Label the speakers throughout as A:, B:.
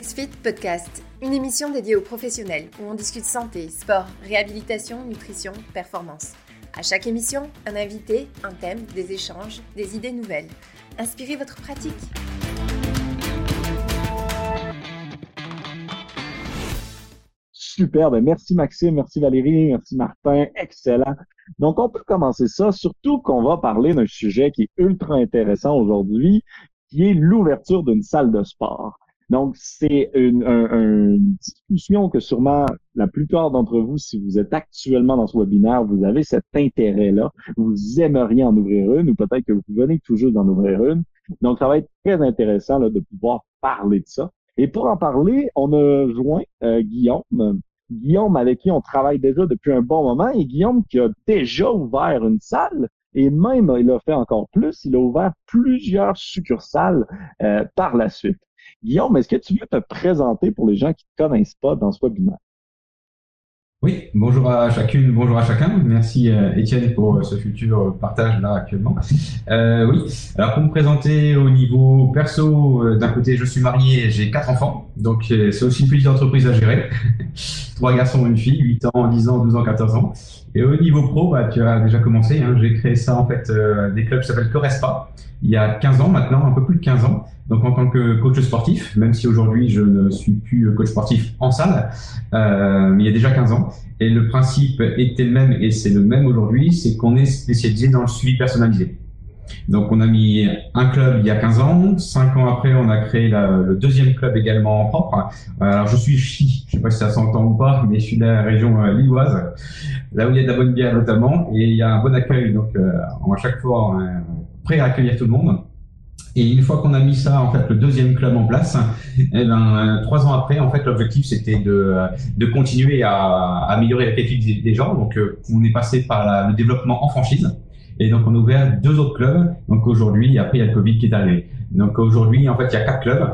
A: XFIT Podcast, une émission dédiée aux professionnels où on discute santé, sport, réhabilitation, nutrition, performance. À chaque émission, un invité, un thème, des échanges, des idées nouvelles. Inspirez votre pratique.
B: Super, ben merci Maxime, merci Valérie, merci Martin, excellent. Donc on peut commencer ça, surtout qu'on va parler d'un sujet qui est ultra intéressant aujourd'hui, qui est l'ouverture d'une salle de sport. Donc, c'est une, discussion que sûrement la plupart d'entre vous, si vous êtes actuellement dans ce webinaire, vous avez cet intérêt-là. Vous aimeriez en ouvrir une ou peut-être que vous venez toujours d'en ouvrir une. Donc, ça va être très intéressant de pouvoir parler de ça. Et pour en parler, on a joint euh, Guillaume. Guillaume avec qui on travaille déjà depuis un bon moment et Guillaume qui a déjà ouvert une salle et même il a fait encore plus, il a ouvert plusieurs succursales euh, par la suite. Guillaume, est-ce que tu veux te présenter pour les gens qui ne te connaissent pas dans ce webinaire?
C: Oui, bonjour à chacune, bonjour à chacun. Merci euh, Étienne pour euh, ce futur partage là actuellement. Euh, oui, alors pour me présenter au niveau perso, euh, d'un côté je suis marié, j'ai quatre enfants, donc c'est aussi une petite entreprise à gérer. Trois garçons, une fille, 8 ans, 10 ans, 12 ans, 14 ans. Et au niveau pro, bah, tu as déjà commencé, hein, j'ai créé ça en fait, des clubs qui s'appellent Correspa, il y a 15 ans maintenant, un peu plus de 15 ans donc en tant que coach sportif, même si aujourd'hui je ne suis plus coach sportif en salle, euh, il y a déjà 15 ans. Et le principe était le même et c'est le même aujourd'hui, c'est qu'on est spécialisé dans le suivi personnalisé. Donc on a mis un club il y a 15 ans, 5 ans après on a créé le deuxième club également en propre. Alors je suis chi, je sais pas si ça s'entend ou pas, mais je suis de la région euh, lilloise, là où il y a de la bonne bière notamment, et il y a un bon accueil, donc euh, on à chaque fois prêt à accueillir tout le monde. Et une fois qu'on a mis ça, en fait, le deuxième club en place, eh ben, trois ans après, en fait, l'objectif c'était de, continuer à, améliorer la qualité des, gens. Donc, euh, on est passé par le développement en franchise. Et donc, on a ouvert deux autres clubs. Donc, aujourd'hui, après, il y a le Covid qui est arrivé. Donc, aujourd'hui, en fait, il y a quatre clubs,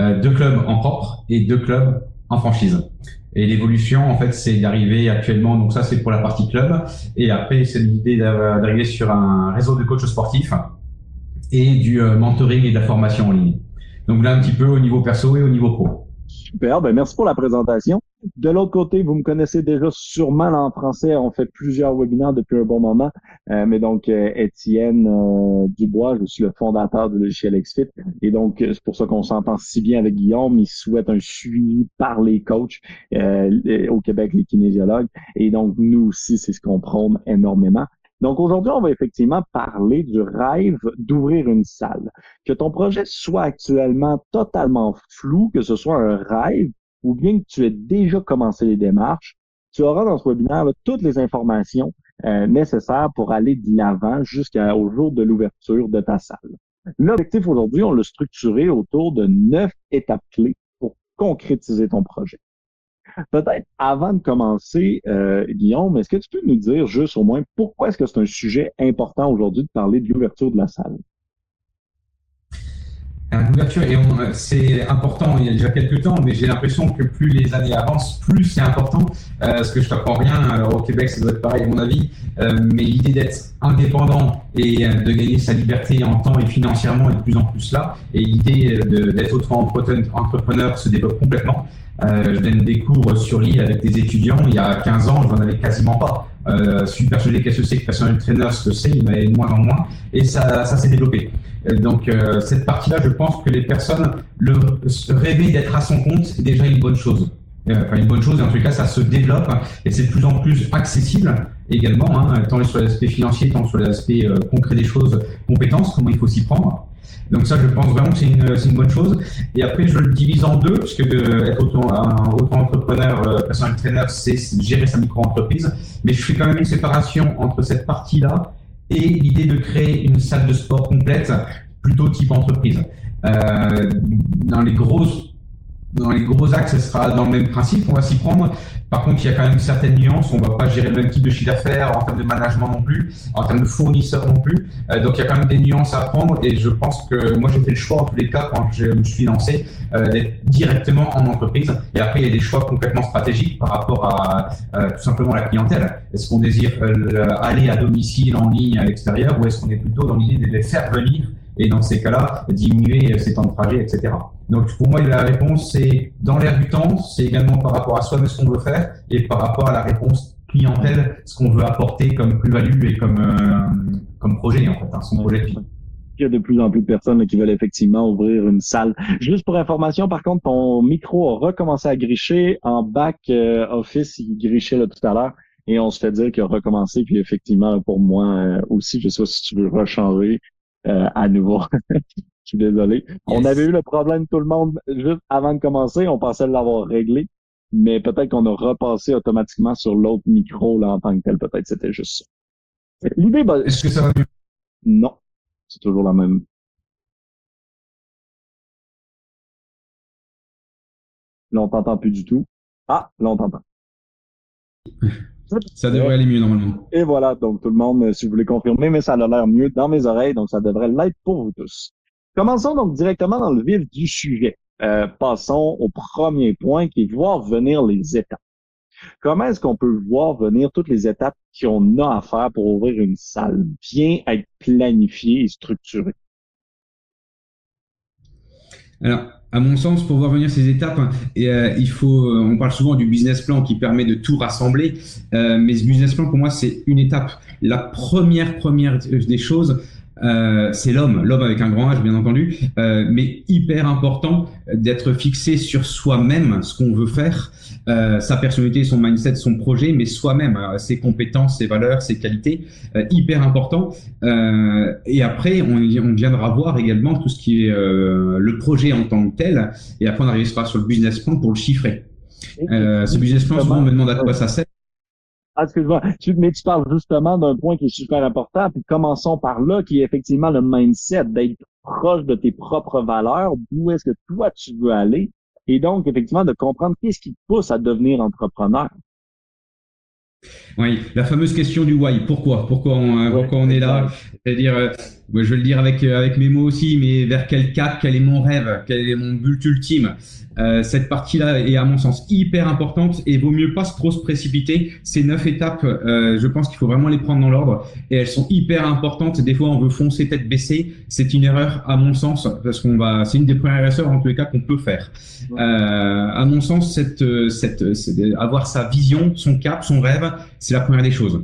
C: euh, deux clubs en propre et deux clubs en franchise. Et l'évolution, en fait, c'est d'arriver actuellement, donc ça, c'est pour la partie club. Et après, c'est l'idée d'arriver sur un réseau de coachs sportifs et du euh, mentoring et de la formation en ligne. Donc là, un petit peu au niveau perso et au niveau pro.
B: Super, ben merci pour la présentation. De l'autre côté, vous me connaissez déjà sûrement en français. On fait plusieurs webinaires depuis un bon moment. Euh, mais donc, euh, Étienne Dubois, je suis le fondateur du logiciel XFIT. Et donc, c'est pour ça qu'on s'entend si bien avec Guillaume. Il souhaite un suivi par les coachs au Québec, les kinésiologues. Et donc, nous aussi, c'est ce qu'on prône énormément. Donc aujourd'hui, on va effectivement parler du rêve d'ouvrir une salle. Que ton projet soit actuellement totalement flou, que ce soit un rêve ou bien que tu aies déjà commencé les démarches, tu auras dans ce webinaire toutes les informations euh, nécessaires pour aller de l'avant jusqu'au jour de l'ouverture de ta salle. L'objectif aujourd'hui, on l'a structuré autour de neuf étapes clés pour concrétiser ton projet. Peut-être avant de commencer, euh, Guillaume, est-ce que tu peux nous dire juste au moins pourquoi est-ce que c'est un sujet important aujourd'hui de parler de l'ouverture de la salle?
C: L'ouverture, c'est important il y a déjà quelques temps, mais j'ai l'impression que plus les années avancent, plus c'est important. Euh, parce que je t'apprends rien, alors au Québec ça doit être pareil à mon avis, euh, mais l'idée d'être indépendant et euh, de gagner sa liberté en temps et financièrement est de plus en plus là. Et l'idée d'être auto-entrepreneur se développe complètement. Euh, je donne des cours sur l'île avec des étudiants. Il y a 15 ans, je n'en avais quasiment pas. Euh, je suis persuadé qu'est-ce que c'est que personnel trainer, ce que c'est, il m'avait de moins en moins. Et ça, ça s'est développé. Euh, donc, euh, cette partie-là, je pense que les personnes le, rêver d'être à son compte, c'est déjà une bonne chose. Enfin, une bonne chose, en tout cas, ça se développe et c'est de plus en plus accessible également, hein, tant sur l'aspect financier, tant sur l'aspect concret des choses, compétences, comment il faut s'y prendre. Donc ça, je pense vraiment que c'est une, une, bonne chose. Et après, je le divise en deux, parce que être auto, un auto-entrepreneur, euh, personnel trainer, c'est gérer sa micro-entreprise. Mais je fais quand même une séparation entre cette partie-là et l'idée de créer une salle de sport complète, plutôt type entreprise. Euh, dans les grosses dans les gros axes, ce sera dans le même principe, on va s'y prendre. Par contre, il y a quand même une certaine nuance. On ne va pas gérer le même type de chiffre d'affaires en termes de management non plus, en termes de fournisseurs non plus. Euh, donc, il y a quand même des nuances à prendre. Et je pense que moi, j'ai fait le choix en tous les cas quand je me suis lancé euh, d'être directement en entreprise. Et après, il y a des choix complètement stratégiques par rapport à euh, tout simplement la clientèle. Est-ce qu'on désire aller à domicile en ligne à l'extérieur ou est-ce qu'on est plutôt dans l'idée de les faire venir et dans ces cas-là, diminuer ses temps de trajet, etc. Donc pour moi, la réponse, c'est dans l'air du temps, c'est également par rapport à soi-même ce qu'on veut faire et par rapport à la réponse clientèle, ce qu'on veut apporter comme plus-value et comme, euh, comme projet, en fait, hein, son projet.
B: Il y a de plus en plus de personnes qui veulent effectivement ouvrir une salle. Juste pour information, par contre, ton micro a recommencé à gricher en back euh, office, il grichait là tout à l'heure. Et on se fait dire qu'il a recommencé, puis effectivement, pour moi euh, aussi, je sais pas si tu veux rechanger euh, à nouveau. je suis désolé. On avait eu le problème tout le monde juste avant de commencer. On pensait l'avoir réglé, mais peut-être qu'on a repassé automatiquement sur l'autre micro là en tant que tel. Peut-être c'était juste ça.
C: L'idée, est-ce que ça va mieux?
B: Non, c'est toujours la même. Là, on t'entend plus du tout. Ah, là, on t'entend.
C: Ça devrait aller mieux normalement.
B: Et voilà, donc tout le monde, euh, si vous voulez confirmer, mais ça a l'air mieux dans mes oreilles, donc ça devrait l'être pour vous tous. Commençons donc directement dans le vif du sujet. Euh, passons au premier point qui est voir venir les étapes. Comment est-ce qu'on peut voir venir toutes les étapes qu'on a à faire pour ouvrir une salle, bien être planifiée et structurée?
C: Alors, à mon sens, pour voir venir ces étapes, hein, euh, il faut, euh, on parle souvent du business plan qui permet de tout rassembler, euh, mais ce business plan, pour moi, c'est une étape. La première, première des choses, euh, c'est l'homme, l'homme avec un grand H bien entendu, euh, mais hyper important d'être fixé sur soi-même, ce qu'on veut faire, euh, sa personnalité, son mindset, son projet, mais soi-même, ses compétences, ses valeurs, ses qualités, hyper important. et après, on, on, viendra voir également tout ce qui est le projet en tant que tel, et après on arrivera sur le business plan pour le chiffrer. ce business plan, souvent on me demande à quoi ça sert.
B: Ah, excuse-moi. mais tu parles justement d'un point qui est super important. Puis commençons par là, qui est effectivement le mindset, d'être proche de tes propres valeurs, d'où est-ce que toi tu veux aller. Et donc, effectivement, de comprendre qu'est-ce qui te pousse à devenir entrepreneur.
C: Oui, la fameuse question du why. Pourquoi? Pourquoi on, euh, pourquoi on est là? C'est-à-dire, euh, je vais le dire avec, euh, avec mes mots aussi, mais vers quel cap? Quel est mon rêve? Quel est mon but ultime? Euh, cette partie-là est à mon sens hyper importante et vaut mieux pas trop se précipiter. Ces neuf étapes, euh, je pense qu'il faut vraiment les prendre dans l'ordre et elles sont hyper importantes. Des fois, on veut foncer tête baissée. C'est une erreur à mon sens parce qu'on va, c'est une des premières erreurs en tous les cas qu'on peut faire. Euh, à mon sens, cette, cette, avoir sa vision, son cap, son rêve, c'est la première des choses.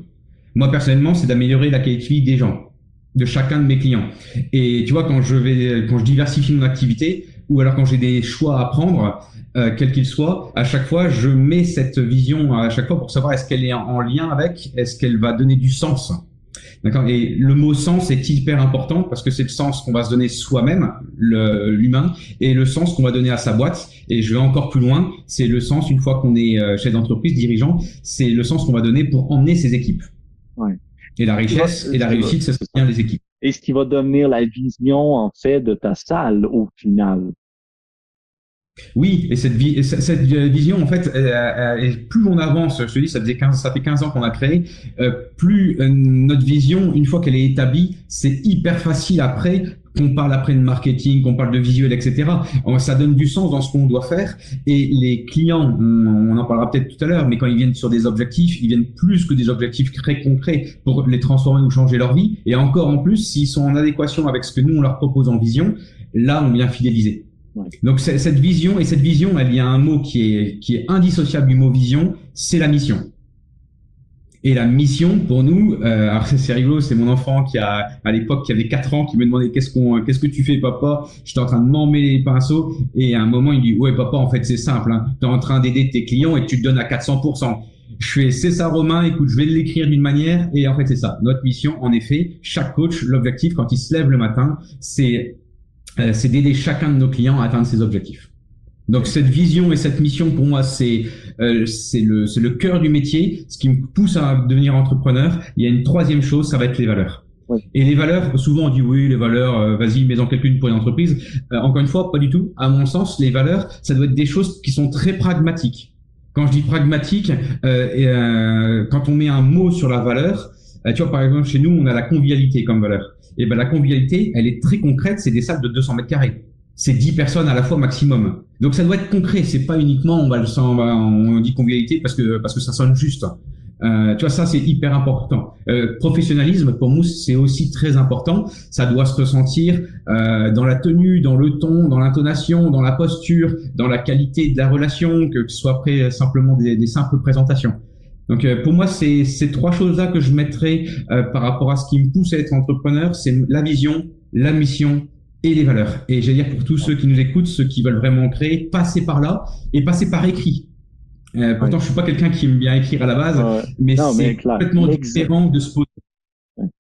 C: Moi personnellement, c'est d'améliorer la qualité de vie des gens de chacun de mes clients. Et tu vois, quand je vais, quand je diversifie mon activité, ou alors quand j'ai des choix à prendre, euh, quels qu'ils soient, à chaque fois, je mets cette vision à chaque fois pour savoir est-ce qu'elle est en lien avec, est-ce qu'elle va donner du sens. D'accord? Et le mot sens est hyper important parce que c'est le sens qu'on va se donner soi-même, l'humain, et le sens qu'on va donner à sa boîte. Et je vais encore plus loin, c'est le sens, une fois qu'on est euh, chef d'entreprise, dirigeant, c'est le sens qu'on va donner pour emmener ses équipes. Ouais. Et la richesse et la réussite, ça bien les équipes.
B: Et ce qui va devenir la vision, en fait, de ta salle au final.
C: Oui, et cette, cette vision, en fait, et plus on avance, je te dis, ça, faisait 15, ça fait 15 ans qu'on a créé, euh, plus euh, notre vision, une fois qu'elle est établie, c'est hyper facile après qu'on parle après de marketing, qu'on parle de visuel, etc. Ça donne du sens dans ce qu'on doit faire. Et les clients, on, en parlera peut-être tout à l'heure, mais quand ils viennent sur des objectifs, ils viennent plus que des objectifs très concrets pour les transformer ou changer leur vie. Et encore en plus, s'ils sont en adéquation avec ce que nous, on leur propose en vision, là, on vient fidéliser. Donc cette vision et cette vision, elle y a un mot qui est qui est indissociable du mot vision, c'est la mission. Et la mission pour nous, euh, alors c'est rigolo, c'est mon enfant qui a à l'époque qui avait 4 ans qui me demandait qu'est-ce qu'on qu'est-ce que tu fais papa? J'étais en train de m'emmener les pinceaux et à un moment il dit ouais papa en fait c'est simple, hein. tu es en train d'aider tes clients et tu te donnes à 400%. Je fais c'est ça Romain, écoute je vais l'écrire d'une manière et en fait c'est ça. Notre mission en effet, chaque coach, l'objectif quand il se lève le matin, c'est euh, c'est d'aider chacun de nos clients à atteindre ses objectifs. Donc cette vision et cette mission pour moi c'est euh, c'est le c'est le cœur du métier, ce qui me pousse à devenir entrepreneur. Il y a une troisième chose, ça va être les valeurs. Et les valeurs, souvent on dit oui, les valeurs, euh, vas-y, mets-en quelqu'une pour une entreprise. Euh, encore une fois, pas du tout. À mon sens, les valeurs, ça doit être des choses qui sont très pragmatiques. Quand je dis pragmatique, et, quand on met un mot sur la valeur, tu vois, par exemple, chez nous, on a la convivialité comme valeur et ben la convivialité, elle est très concrète, c'est des salles de 200 mètres carrés. C'est 10 personnes à la fois maximum. Donc ça doit être concret, c'est pas uniquement on va le on dit convivialité parce que parce que ça sonne juste. Euh, tu vois, ça, c'est hyper important. Euh, professionnalisme, pour nous, c'est aussi très important. Ça doit se ressentir euh, dans la tenue, dans le ton, dans l'intonation, dans la posture, dans la qualité de la relation, que ce soit après simplement des, des simples présentations. Donc, euh, pour moi, c'est ces trois choses-là que je mettrais euh, par rapport à ce qui me pousse à être entrepreneur, c'est la vision, la mission et les valeurs. Et j'allais dire pour tous ceux qui nous écoutent, ceux qui veulent vraiment créer, passer par là et passer par écrit. Euh, pourtant, je suis pas quelqu'un qui aime bien écrire à la base, mais c'est complètement différent de se poser.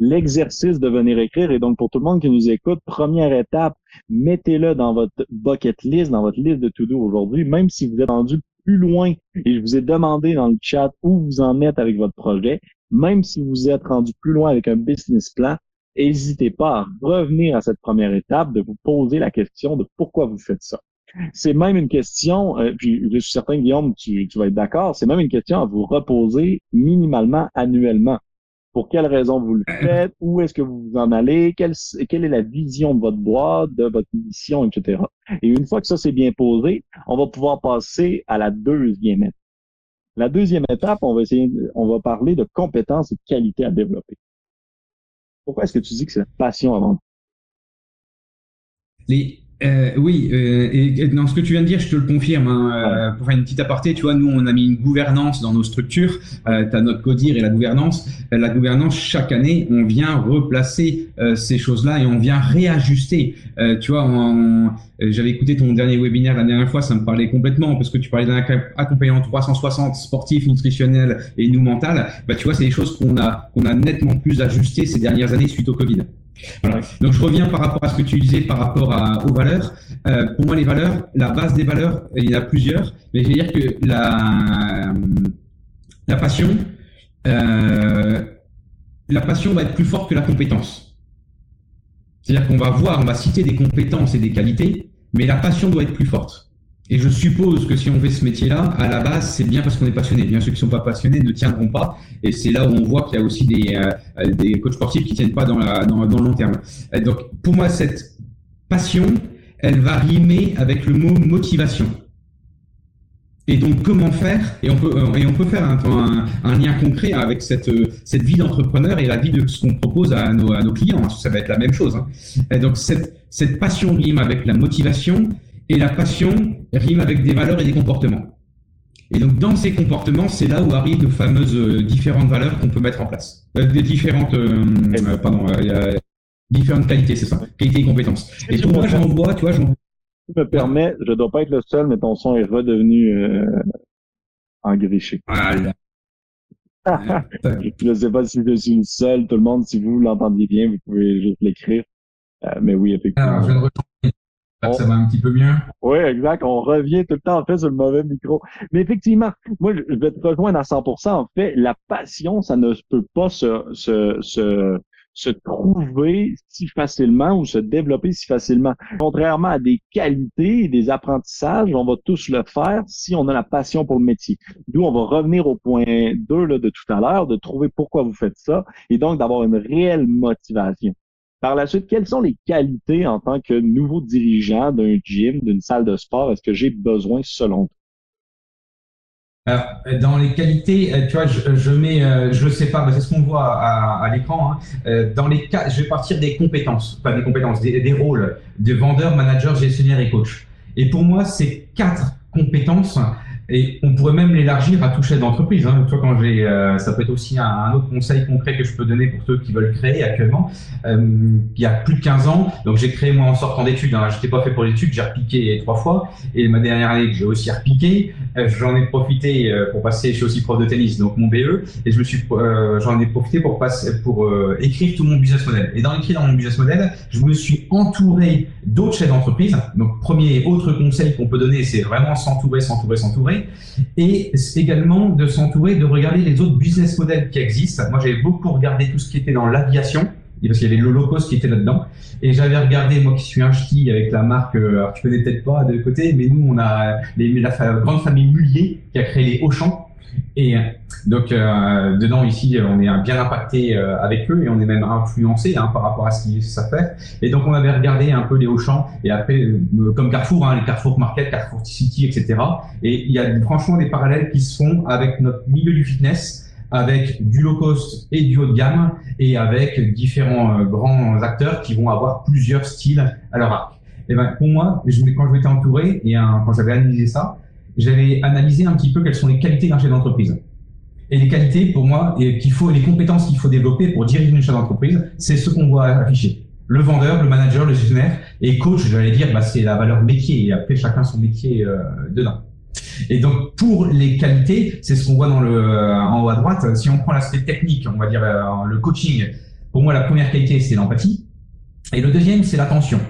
B: L'exercice de venir écrire, et donc pour tout le monde qui nous écoute, première étape, mettez-le dans votre bucket list, dans votre liste de to-do aujourd'hui, même si vous êtes rendu plus loin et je vous ai demandé dans le chat où vous en êtes avec votre projet, même si vous êtes rendu plus loin avec un business plan, n'hésitez pas à revenir à cette première étape, de vous poser la question de pourquoi vous faites ça. C'est même une question, euh, puis je suis certain, Guillaume, tu, tu vas être d'accord, c'est même une question à vous reposer minimalement annuellement. Pour quelle raison vous le faites? Où est-ce que vous vous en allez? Quelle, quelle est la vision de votre boîte, de votre mission, etc. Et une fois que ça c'est bien posé, on va pouvoir passer à la deuxième étape. La deuxième étape, on va essayer, on va parler de compétences et de qualités à développer. Pourquoi est-ce que tu dis que c'est la passion avant tout?
C: Les, euh, oui, euh, et, dans ce que tu viens de dire, je te le confirme. Hein, euh, pour faire une petite aparté, tu vois, nous on a mis une gouvernance dans nos structures. Euh, tu as notre codir et la gouvernance. Euh, la gouvernance, chaque année, on vient replacer euh, ces choses-là et on vient réajuster. tu vois, j'avais écouté ton dernier webinaire la dernière fois, ça me parlait complètement parce que tu parlais d'un accompagnement 360 sportif, nutritionnel et nous mental. Bah, tu vois, c'est des choses qu'on a qu'on a nettement plus ajustées ces dernières années suite au Covid. Donc je reviens par rapport à ce que tu disais par rapport aux valeurs. Euh, pour moi, les valeurs, la base des valeurs, il y en a plusieurs, mais je vais dire que la, la passion, euh, la passion va être plus forte que la compétence. C'est-à-dire qu'on va voir, on va citer des compétences et des qualités, mais la passion doit être plus forte. Et je suppose que si on fait ce métier-là, à la base, c'est bien parce qu'on est passionné. Bien ceux qui sont pas passionnés ne tiendront pas. Et c'est là où on voit qu'il y a aussi des, euh, des coachs sportifs qui tiennent pas dans, la, dans, dans le long terme. Euh, donc, pour moi, cette passion, elle va rimer avec le mot motivation. Et donc, comment faire? Et on peut, euh, et on peut faire un, lien concret avec cette, cette vie d'entrepreneur et la vie de ce qu'on propose à nos, à nos clients. Ça va être la même chose. Hein. Donc, cette, cette passion rime avec la motivation et la passion rime avec des valeurs et des comportements. Et donc dans ces comportements, c'est là où arrivent de fameuses euh, différentes valeurs qu'on peut mettre en place. Euh, des différentes, euh, euh pardon, a différentes qualités, c'est ça, qualités et compétences. Et pour moi, j'en vois, tu vois, j'en.
B: Tu me permets, je dois pas être le seul, mais ton son est redevenu euh, engriché. Voilà. je ne sais pas si je suis le seul, tout le monde, si vous l'entendiez bien, vous pouvez juste l'écrire. mais oui, effectivement. Alors,
C: je ça va un petit peu mieux?
B: Oui, exact. On revient tout le temps en fait sur le mauvais micro. Mais effectivement, moi, je vais te rejoindre à 100%. En fait, la passion, ça ne peut pas se, se, se, se trouver si facilement ou se développer si facilement. Contrairement à des qualités et des apprentissages, on va tous le faire si on a la passion pour le métier. D'où on va revenir au point 2 là, de tout à l'heure, de trouver pourquoi vous faites ça et donc d'avoir une réelle motivation. Par la suite, quelles sont les qualités en tant que nouveau dirigeant d'un gym, d'une salle de sport, est-ce que j'ai besoin selon toi?
C: Alors, dans les qualités, euh, tu vois, je, je mets, euh, je le sépare, c'est ce qu'on voit à, l'écran. Hein. Euh, dans les cas, je vais partir des compétences, pas des compétences, des, des rôles de vendeur, manager, gestionnaire et coach. Et pour moi, ces quatre compétences, et on pourrait même l'élargir à tout chef d'entreprise. Hein. Toi, quand j'ai, euh, ça peut être aussi un, autre conseil concret que je peux donner pour ceux qui veulent créer actuellement. Euh, il y a plus de 15 ans, donc j'ai créé moi en sortant d'études. Hein. J'étais pas fait pour l'étude, j'ai repiqué trois fois. Et ma dernière année, j'ai aussi repiqué. Euh, j'en ai profité euh, pour passer. Je suis aussi prof de tennis, donc mon BE. Et je me suis, euh, j'en ai profité pour passer, pour écrire tout mon business model. Et dans l'écrire dans mon business model, je me suis entouré d'autres chefs d'entreprise. Donc premier autre conseil qu'on peut donner, c'est vraiment s'entourer, s'entourer, s'entourer et également de s'entourer, de regarder les autres business models qui existent. Moi, j'avais beaucoup regardé tout ce qui était dans l'aviation, parce qu'il y avait cost qui était là-dedans. Et j'avais regardé, moi qui suis un ch'ti avec la marque, euh, alors tu connais peut-être pas de côté, mais nous, on a les, la grande famille Mullier qui a créé les Auchan. Et donc euh, dedans ici, on est bien impacté euh, avec eux et on est même influencé hein, par rapport à ce que ça fait. Et donc on avait regardé un peu les Auchan et après euh, comme Carrefour, hein, les Carrefour Market, Carrefour City, etc. Et il y a franchement des parallèles qui se font avec notre milieu du fitness avec du low cost et du haut de gamme et avec différents grands acteurs qui vont avoir plusieurs styles à leur arc. Et ben pour moi, je, quand je m'étais entouré et quand j'avais analysé ça, j'avais analysé un petit peu quelles sont les qualités d'un chef d'entreprise. Et les qualités, pour moi, et qu'il faut, les compétences qu'il faut développer pour diriger une chef d'entreprise, c'est ce qu'on voit afficher. Le vendeur, le manager, le gestionnaire et coach, j'allais dire, bah, c'est la valeur métier et après chacun son métier euh, dedans. Et donc pour les qualités, c'est ce qu'on voit dans le euh, en haut à droite. Si on prend l'aspect technique, on va dire euh, le coaching. Pour moi, la première qualité c'est l'empathie et le deuxième c'est l'attention.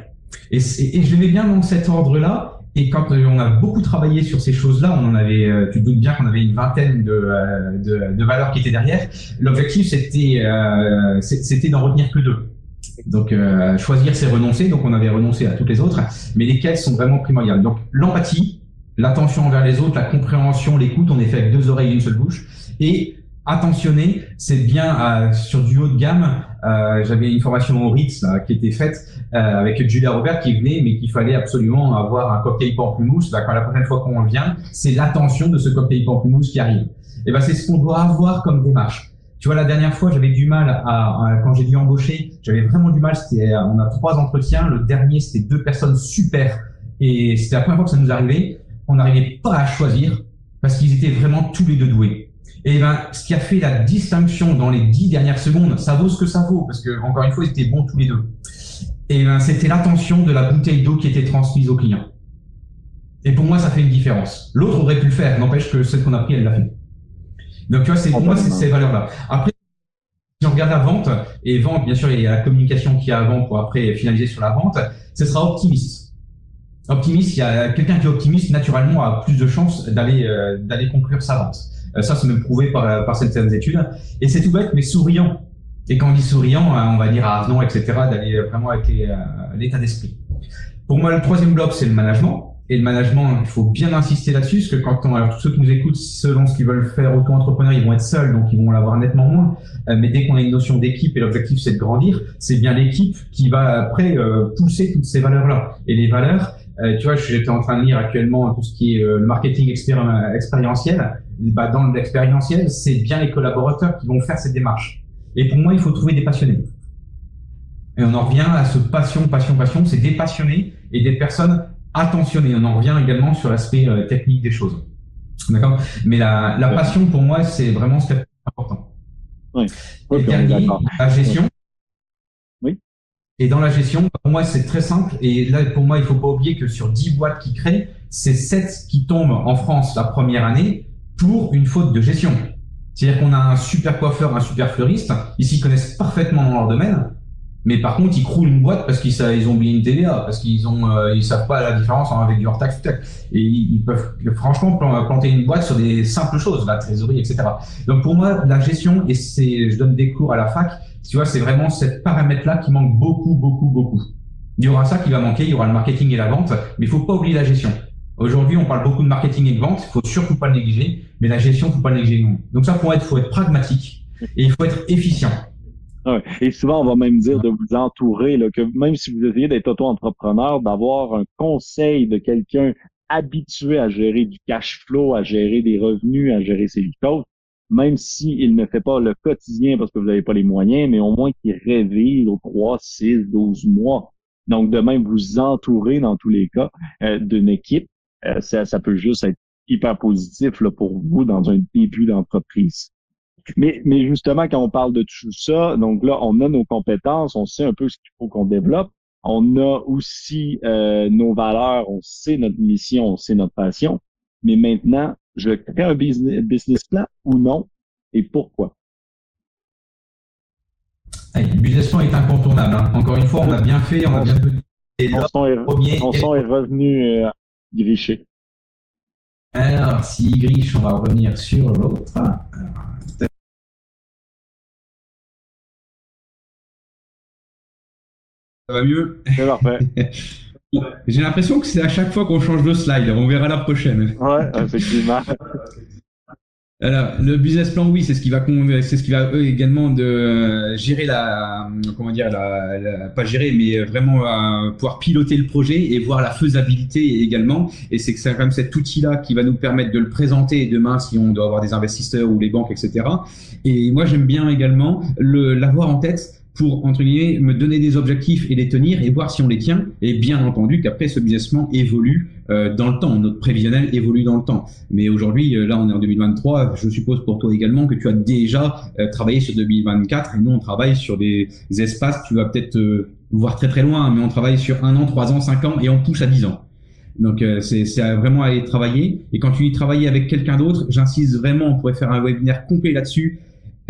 C: Et, et, je vais bien dans cet ordre-là. Et quand on a beaucoup travaillé sur ces choses-là, on en avait, euh, tu te doutes bien qu'on avait une vingtaine de, euh, de, de, valeurs qui étaient derrière. L'objectif, c'était, euh, c'était d'en retenir que deux. Donc, euh, choisir, c'est renoncer. Donc, on avait renoncé à toutes les autres, mais lesquelles sont vraiment primordiales. Donc, l'empathie, l'attention envers les autres, la compréhension, l'écoute. On est fait avec deux oreilles et une seule bouche. Et attentionné, c'est bien euh, sur du haut de gamme. Euh, J'avais une formation au Ritz qui était faite euh, avec Julia Robert qui venait, mais qu'il fallait absolument avoir un cocktail pamplemousse. Bah, la prochaine fois qu'on vient, c'est l'attention de ce cocktail pamplemousse qui arrive. Et ben c'est ce qu'on doit avoir comme démarche. Tu vois, la dernière fois, j'avais du mal à, quand j'ai dû embaucher, j'avais vraiment du mal. On a trois entretiens. Le dernier, c'était deux personnes super, et c'était la première fois que ça nous arrivait. On n'arrivait pas à choisir parce qu'ils étaient vraiment tous les deux doués. Et ben, ce qui a fait la distinction dans les dix dernières secondes, ça vaut ce que ça vaut, parce que encore une fois, ils étaient bons tous les deux. Et ben, c'était l'attention de la bouteille d'eau qui était transmise au client. Et pour moi, ça fait une différence. L'autre aurait pu le faire, n'empêche que celle qu'on a pris, elle l'a fait. Donc, tu vois, c'est pour moi, c'est ces valeurs-là. Après, si on regarde la vente, et vente, bien sûr, il y a la communication qui est avant pour après finaliser sur la vente, ce sera optimiste. Optimiste, il y a quelqu'un qui est optimiste, naturellement, a plus de chances d'aller euh, d'aller conclure sa vente. Euh, ça, c'est même prouvé par, par certaines études. Et c'est tout bête, mais souriant. Et quand on dit souriant, euh, on va dire avenant, etc., d'aller vraiment avec euh, l'état d'esprit. Pour moi, le troisième bloc, c'est le management. Et le management, il faut bien insister là-dessus, parce que quand on, alors tous ceux qui nous écoutent, selon ce qu'ils veulent faire auto-entrepreneur, ils vont être seuls, donc ils vont l'avoir nettement moins. mais dès qu'on a une notion d'équipe et l'objectif c'est de grandir, c'est bien l'équipe qui va après pousser toutes ces valeurs-là. Et les valeurs, tu vois, j'étais en train de lire actuellement tout ce qui est le marketing expérientiel bah, dans l'expérientiel, c'est bien les collaborateurs qui vont faire cette démarche. Et pour moi, il faut trouver des passionnés. Et on en revient à ce passion, passion, passion, c'est des passionnés et des personnes attentionnées. On en revient également sur l'aspect euh, technique des choses. D'accord? Mais la, la passion, pour moi, c'est vraiment ce qui est important. Oui. Et dernier, la gestion. Oui. Et dans la gestion, pour moi, c'est très simple. Et là, pour moi, il faut pas oublier que sur 10 boîtes qui créent, c'est 7 qui tombent en France la première année pour une faute de gestion. C'est-à-dire qu'on a un super coiffeur, un super fleuriste, ils s'y connaissent parfaitement dans leur domaine, mais par contre ils croulent une boîte parce qu'ils ils ont oublié une TVA, parce qu'ils ont euh, ils savent pas la différence avec du hors-taxe et ils, peuvent franchement planter une boîte sur des simples choses, la trésorerie, etc. Donc pour moi la gestion et c'est je donne des cours à la fac, tu vois c'est vraiment cette paramètre là qui manque beaucoup beaucoup beaucoup. Il y aura ça qui va manquer, il y aura le marketing et la vente, mais il faut pas oublier la gestion. Aujourd'hui, on parle beaucoup de marketing et de vente. Il faut surtout pas le négliger, mais la gestion, faut pas le négliger non. Donc ça, pour être, faut être pragmatique et il faut être efficient.
B: Ouais. Et souvent, on va même dire de vous entourer, là, que même si vous essayez d'être auto-entrepreneur, d'avoir un conseil de quelqu'un habitué à gérer du cash flow, à gérer des revenus, à gérer ses choses, même s'il ne fait pas le quotidien parce que vous n'avez pas les moyens, mais au moins qu'il révise aux 3, 6, 12 mois. Donc, de même, vous entourer dans tous les cas euh, d'une équipe euh, ça, ça, peut juste être hyper positif là, pour vous dans un début d'entreprise. Mais, mais justement, quand on parle de tout ça, donc là, on a nos compétences, on sait un peu ce qu'il faut qu'on développe. On a aussi euh, nos valeurs, on sait notre mission, on sait notre passion. Mais maintenant, je crée un business, business plan ou non et pourquoi?
C: le business plan est incontournable. Hein. Encore une fois, on a bien fait, on a bien
B: fait. Son est, est revenu euh, Gricher.
C: Alors, si griche, on va revenir sur l'autre. Ça va mieux
B: C'est parfait.
C: J'ai l'impression que c'est à chaque fois qu'on change de slide. On verra la prochaine.
B: Ouais, effectivement.
C: Alors, le business plan, oui, c'est ce qui va, c'est ce qui va eux, également de euh, gérer la, comment dire, la, pas gérer, mais vraiment euh, pouvoir piloter le projet et voir la faisabilité également. Et c'est que c'est quand même cet outil-là qui va nous permettre de le présenter demain si on doit avoir des investisseurs ou les banques, etc. Et moi, j'aime bien également le l'avoir en tête pour, entre guillemets, me donner des objectifs et les tenir et voir si on les tient. Et bien entendu qu'après, ce business plan évolue euh, dans le temps. Notre prévisionnel évolue dans le temps. Mais aujourd'hui, euh, là, on est en 2023. Je suppose pour toi également que tu as déjà euh, travaillé sur 2024 et nous, on travaille sur des espaces, tu vas peut-être voir très très loin, mais on travaille sur un an, trois ans, cinq ans et on pousse à dix ans. Donc c'est vraiment aller travailler. Et quand tu y travailles avec quelqu'un d'autre, j'insiste vraiment, on pourrait faire un webinaire complet là-dessus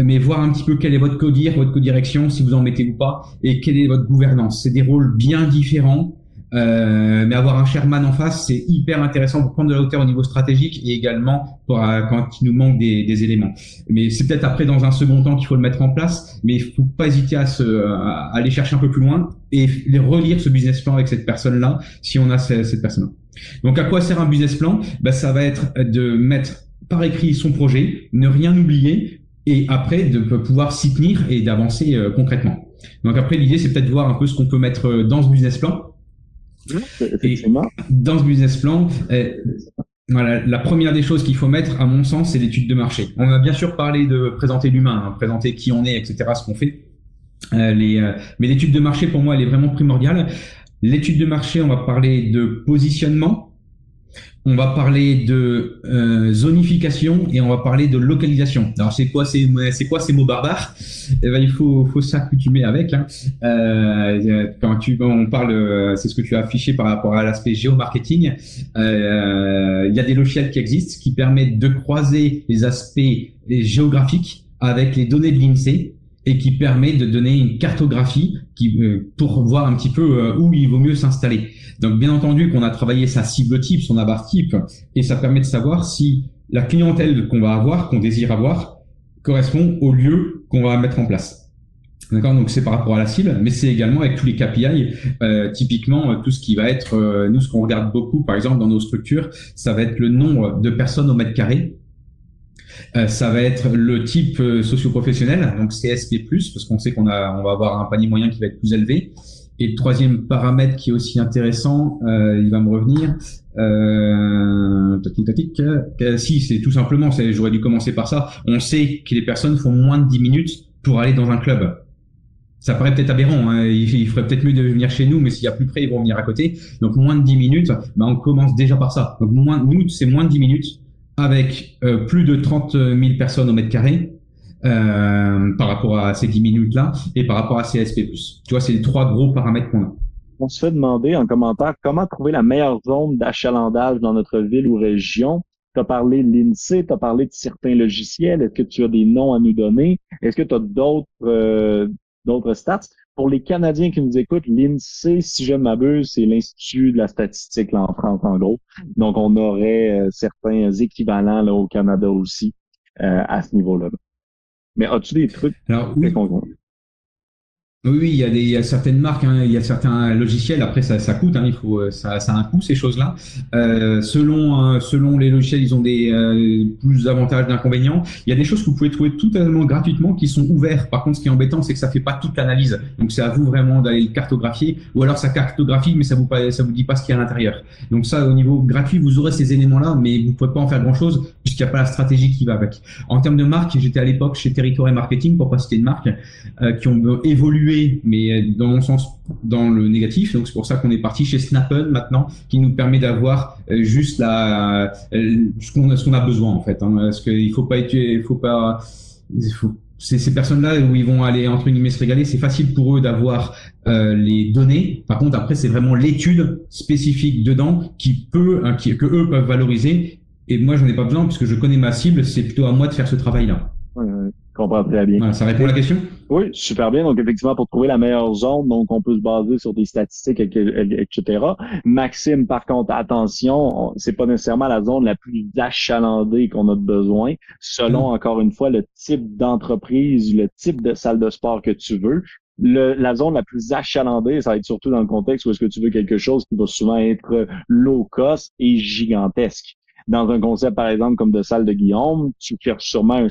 C: mais voir un petit peu quel est votre codir, votre codirection, si vous en mettez ou pas, et quelle est votre gouvernance. C'est des rôles bien différents, euh, mais avoir un Sherman en face, c'est hyper intéressant pour prendre de la hauteur au niveau stratégique et également pour, euh, quand il nous manque des, des éléments. Mais c'est peut-être après dans un second temps qu'il faut le mettre en place, mais il faut pas hésiter à, se, à aller chercher un peu plus loin et relire ce business plan avec cette personne-là, si on a cette, personne-là. Donc à quoi sert un business plan? Ben, Ça va être de mettre par écrit son projet, ne rien oublier, et après de pouvoir s'y tenir et d'avancer euh, concrètement. Donc après l'idée c'est peut-être de voir un peu ce qu'on peut mettre euh, dans ce business plan.
B: Effectivement.
C: dans ce business plan, euh, voilà, la première des choses qu'il faut mettre, à mon sens, c'est l'étude de marché. On a bien sûr parlé de présenter l'humain, hein, présenter qui on est, etc., ce qu'on fait. les, mais l'étude de marché, pour moi, elle est vraiment primordiale. L'étude de marché, on va parler de positionnement, on va parler de euh, zonification et on va parler de localisation. Alors c'est quoi c'est c'est quoi ces mots barbares? Eh ben, il faut faut s'accoutumer avec. Hein. Euh, quand tu on parle, c'est ce que tu as affiché par rapport à l'aspect géomarketing. Euh, il y a des logiciels qui existent qui permettent de croiser les aspects géographiques avec les données de l'INSEE et qui permet de donner une cartographie qui, euh, pour voir un petit peu euh, où il vaut mieux s'installer. Donc bien entendu qu'on a travaillé sa cible type, son avar type, et ça permet de savoir si la clientèle qu'on va avoir, qu'on désire avoir, correspond au lieu qu'on va mettre en place. D'accord, donc c'est par rapport à la cible, mais c'est également avec tous les KPI. Euh, typiquement, tout ce qui va être, nous, ce qu'on regarde beaucoup, par exemple, dans nos structures, ça va être le nombre de personnes au mètre carré euh, ça va être le type euh, socio-professionnel, donc CSP+, parce qu'on sait qu'on a, on va avoir un panier moyen qui va être plus élevé. Et troisième paramètre qui est aussi intéressant, euh, il va me revenir. Euh, si, c'est tout simplement, j'aurais dû commencer par ça. On sait que les personnes font moins de 10 minutes pour aller dans un club. Ça paraît peut-être aberrant, hein. il, ferait peut-être mieux de venir chez nous, mais s'il y a plus près, ils vont venir à côté. Donc moins de 10 minutes, bah, on commence déjà par ça. Donc moins, nous, c'est moins de 10 minutes avec euh, plus de 30 000 personnes au mètre carré euh, par rapport à ces 10 minutes-là et par rapport à CSP+. Tu vois, c'est les trois gros paramètres qu'on a.
B: On se fait demander en commentaire comment trouver la meilleure zone d'achalandage dans notre ville ou région. Tu as parlé de l'INSEE, tu as parlé de certains logiciels. Est-ce que tu as des noms à nous donner? Est-ce que tu as d'autres euh, d'autres stats? Pour les Canadiens qui nous écoutent, l'INSEE, si je ne m'abuse, c'est l'Institut de la statistique en France, en gros. Donc, on aurait euh, certains équivalents au Canada aussi à ce niveau-là. Mais as-tu des trucs
C: Alors, oui. Oui, il y a des, il y a certaines marques, hein, il y a certains logiciels. Après, ça, ça coûte, hein, il faut, euh, ça, a un coût ces choses-là. Euh, selon, euh, selon les logiciels, ils ont des plus d'avantages, d'inconvénients. Il y a des choses que vous pouvez trouver totalement gratuitement qui sont ouverts. Par contre, ce qui est embêtant, c'est que ça fait pas toute l'analyse. Donc, c'est à vous vraiment d'aller le cartographier, ou alors ça cartographie, mais ça vous ça vous dit pas ce qu'il y a à l'intérieur. Donc ça, au niveau gratuit, vous aurez ces éléments-là, mais vous pouvez pas en faire grand-chose puisqu'il n'y a pas la stratégie qui va avec. En termes de marque, j'étais à l'époque chez Territoire et Marketing, pour pas citer une marque, qui ont évolué mais dans mon sens, dans le négatif. Donc c'est pour ça qu'on est parti chez Snappen maintenant, qui nous permet d'avoir euh, juste la, euh, ce qu'on a besoin en fait. Hein, parce qu'il faut pas être, il faut pas, ces, personnes-là où ils vont aller entre guillemets se régaler, c'est facile pour eux d'avoir euh, les données. Par contre, après, c'est vraiment l'étude spécifique dedans qui peut, hein, qui, que eux peuvent valoriser. Et moi, j'en ai pas besoin puisque je connais ma cible. C'est plutôt à moi de faire ce travail-là.
B: Oui, je comprends très bien.
C: ça répond à la question?
B: Oui, super bien. Donc, effectivement, pour trouver la meilleure zone, donc on peut se baser sur des statistiques, etc. Maxime, par contre, attention, c'est pas nécessairement la zone la plus achalandée qu'on a besoin, selon, mm. encore une fois, le type d'entreprise, le type de salle de sport que tu veux. Le, la zone la plus achalandée, ça va être surtout dans le contexte où est-ce que tu veux quelque chose qui va souvent être low cost et gigantesque. Dans un concept, par exemple, comme de salle de Guillaume, tu cherches sûrement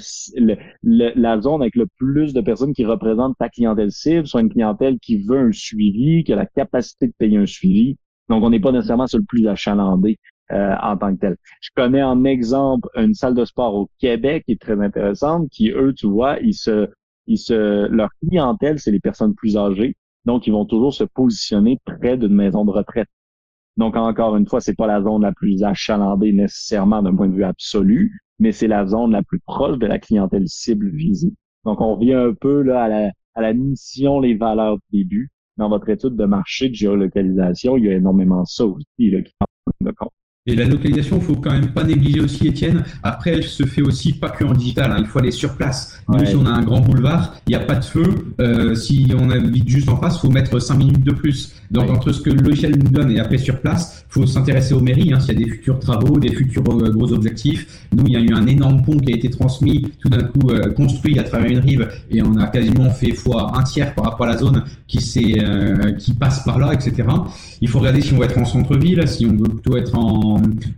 B: la zone avec le plus de personnes qui représentent ta clientèle cible, soit une clientèle qui veut un suivi, qui a la capacité de payer un suivi. Donc, on n'est pas nécessairement sur le plus achalandé euh, en tant que tel. Je connais en exemple une salle de sport au Québec qui est très intéressante, qui, eux, tu vois, ils se, ils se, leur clientèle, c'est les personnes plus âgées. Donc, ils vont toujours se positionner près d'une maison de retraite. Donc, encore une fois, c'est pas la zone la plus achalandée nécessairement d'un point de vue absolu, mais c'est la zone la plus proche de la clientèle cible visée. Donc, on revient un peu là à la, mission, les valeurs du début. Dans votre étude de marché de géolocalisation, il y a énormément ça aussi là, qui de compte.
C: Et la localisation, faut quand même pas négliger aussi, Étienne. Après, elle se fait aussi pas que en digital. Hein. Il faut aller sur place. Nous, si on a un grand boulevard, il n'y a pas de feu. Euh, si on habite juste en face, faut mettre 5 minutes de plus. Donc, entre ce que le logiciel nous donne et après sur place, faut s'intéresser aux mairies. Hein, S'il y a des futurs travaux, des futurs euh, gros objectifs. Nous, il y a eu un énorme pont qui a été transmis, tout d'un coup euh, construit à travers une rive, et on a quasiment fait fois un tiers par rapport à la zone qui, euh, qui passe par là, etc. Il faut regarder si on va être en centre-ville, si on veut plutôt être en...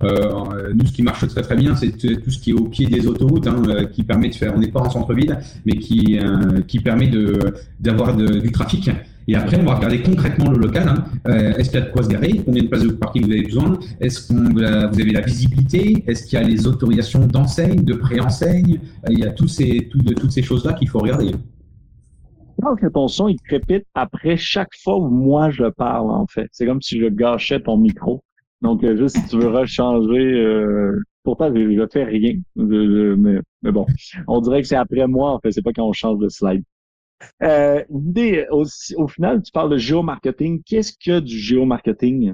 C: Euh, nous, ce qui marche très très bien, c'est tout ce qui est au pied des autoroutes, hein, euh, qui permet de faire... On n'est pas en centre-ville, mais qui, euh, qui permet de d'avoir du trafic. Et après, on va regarder concrètement le local. Hein. Euh, est-ce qu'il y a de quoi se garer? Combien de places de parking vous avez besoin? Est-ce que vous avez la visibilité? Est-ce qu'il y a les autorisations d'enseigne, de pré-enseigne? Il y a ces, toutes ces choses-là qu'il faut regarder
B: que ton son, il crépite après chaque fois où moi je parle, en fait. C'est comme si je gâchais ton micro. Donc, euh, juste si tu veux rechanger, euh, pourtant, je, ne fais rien. mais, bon, on dirait que c'est après moi, en fait, c'est pas quand on change de slide. Euh, au, au final, tu parles de géomarketing. Qu'est-ce que du géomarketing?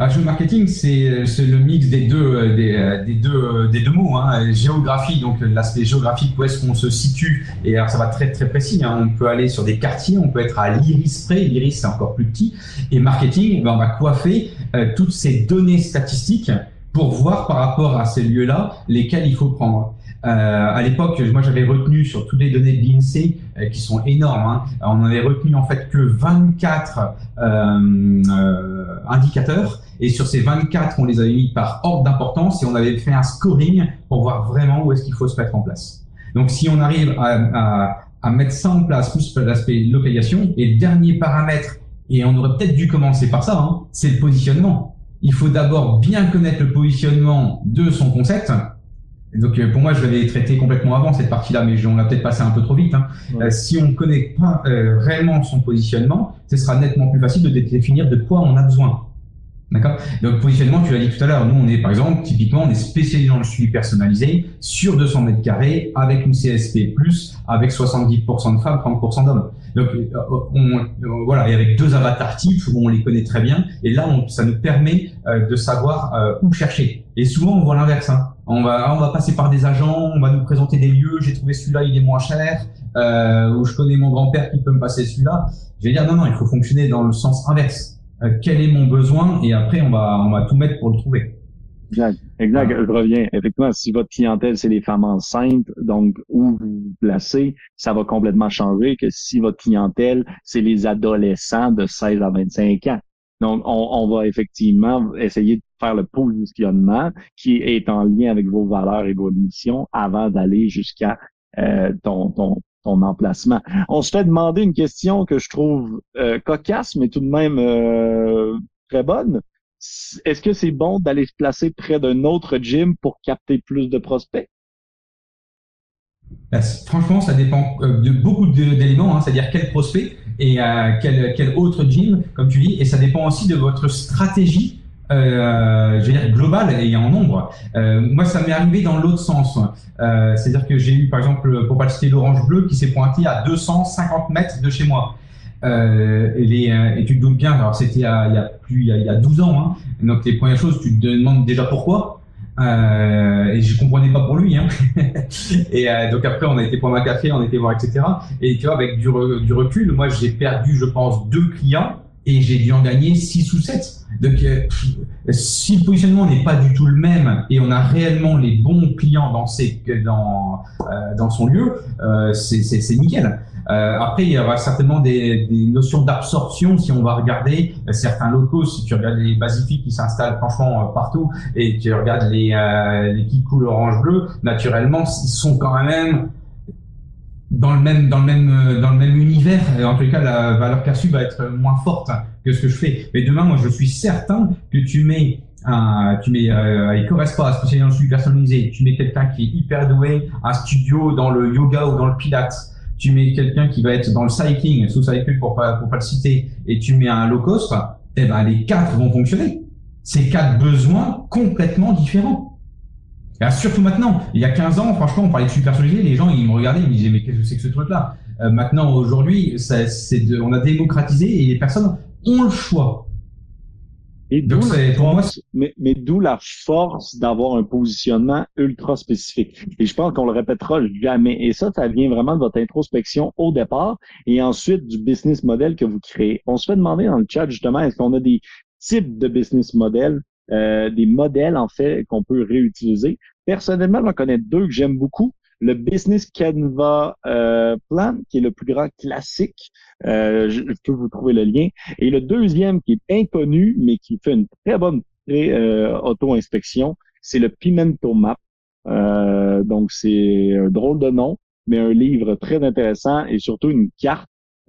C: Ah, marketing, c'est le mix des deux, euh, des, euh, des deux, euh, des deux mots. Hein. Géographie, donc l'aspect géographique, où est-ce qu'on se situe. Et alors, ça va très très précis. Hein. On peut aller sur des quartiers, on peut être à l'iris près. L'iris, c'est encore plus petit. Et marketing, ben, on va coiffer toutes ces données statistiques pour voir par rapport à ces lieux-là lesquels il faut prendre. Euh, à l'époque, moi j'avais retenu sur toutes les données de l'INSEE euh, qui sont énormes, hein, on avait retenu en fait que 24 euh, euh, indicateurs et sur ces 24, on les avait mis par ordre d'importance et on avait fait un scoring pour voir vraiment où est-ce qu'il faut se mettre en place. Donc si on arrive à, mettre ça en place, plus l'aspect localisation, et dernier paramètre, et on aurait peut-être dû commencer par ça, hein, c'est le positionnement. Il faut d'abord bien connaître le positionnement de son concept donc euh, pour moi, je l'avais traité complètement avant cette partie-là, mais on l'a peut-être passé un peu trop vite. Hein. Euh, si on ne connaît pas euh, réellement son positionnement, ce sera nettement plus facile de définir de quoi on a besoin. D'accord? Donc positionnement, tu l'as dit tout à l'heure, nous on est par exemple, typiquement, on est spécialisé dans le suivi personnalisé sur 200 mètres carrés avec une CSP+, avec 70% de femmes, 30% d'hommes. Donc on, voilà, et avec deux avatars types où on les connaît très bien, et là on, ça nous permet de savoir où chercher. Et souvent on voit l'inverse. Hein. On va, on va passer par des agents, on va nous présenter des lieux. J'ai trouvé celui-là, il est moins cher. Euh, ou je connais mon grand-père qui peut me passer celui-là. Je vais dire non, non, il faut fonctionner dans le sens inverse. Euh, quel est mon besoin? Et après, on va, on va tout mettre pour le trouver.
B: Exact. Exact. Je reviens. Effectivement, si votre clientèle, c'est les femmes enceintes, donc où vous vous placez, ça va complètement changer que si votre clientèle, c'est les adolescents de 16 à 25 ans. Donc, on, on, va effectivement essayer de faire le positionnement qui est en lien avec vos valeurs et vos missions avant d'aller jusqu'à euh, ton, emplacement. On se fait demander une question que je trouve euh, cocasse, mais tout de même euh, très bonne. Est-ce que c'est bon d'aller se placer près d'un autre gym pour capter plus de prospects?
C: Ben, franchement, ça dépend de beaucoup d'éléments, hein, c'est-à-dire quel prospect et quel, quel, autre gym, comme tu dis, et ça dépend aussi de votre stratégie. Euh, je veux dire globale et en nombre. Euh, moi, ça m'est arrivé dans l'autre sens. Euh, C'est-à-dire que j'ai eu, par exemple, pour pas citer l'orange bleu, qui s'est pointé à 250 mètres de chez moi. Euh, et, les, euh, et tu te doutes bien, alors c'était il y a plus, il y a, il y a 12 ans. Hein, donc les premières choses, tu te demandes déjà pourquoi. Euh, et je comprenais pas pour lui. Hein. et euh, donc après, on a été prendre un café, on a été voir, etc. Et tu vois, avec du recul, moi, j'ai perdu, je pense, deux clients et j'ai dû en gagner 6 ou 7. Donc, euh, si le positionnement n'est pas du tout le même et on a réellement les bons clients dans, ses, dans, euh, dans son lieu, euh, c'est nickel. Euh, après, il y aura certainement des, des notions d'absorption si on va regarder certains locaux. Si tu regardes les basifiques qui s'installent franchement partout et tu regardes les, les qui coulent orange-bleu, naturellement, ils sont quand même dans le même dans le même euh, dans le même univers. En tout cas la valeur perçue va être moins forte que ce que je fais. Mais demain moi je suis certain que tu mets un, tu mets euh, avec Correspa spécialisé dans le suivi personnalisé. Tu mets quelqu'un qui est hyper doué un studio dans le yoga ou dans le pilates. Tu mets quelqu'un qui va être dans le cycling sous cycle pour pas pour pas le citer et tu mets un low cost eh ben les quatre vont fonctionner. C'est quatre besoins complètement différents surtout maintenant, il y a 15 ans, franchement, on parlait de super personnalisé, les gens ils me regardaient, ils me disaient mais qu'est-ce que c'est que ce truc-là? Euh, Maintenant, aujourd'hui, c'est de, on a démocratisé et les personnes ont le choix.
B: Et Donc pour moi, mais, mais d'où la force d'avoir un positionnement ultra spécifique. Et je pense qu'on le répétera jamais. Et ça, ça vient vraiment de votre introspection au départ et ensuite du business model que vous créez. On se fait demander dans le chat justement, est-ce qu'on a des types de business model? Euh, des modèles en fait qu'on peut réutiliser. Personnellement, j'en connais deux que j'aime beaucoup. Le Business Canva euh, Plan, qui est le plus grand classique. Euh, je, peux vous trouver le lien. Et le deuxième, qui est inconnu, mais qui fait une très bonne auto-inspection, c'est le Pimento Map. donc, c'est un drôle de nom, mais un livre très intéressant et surtout une carte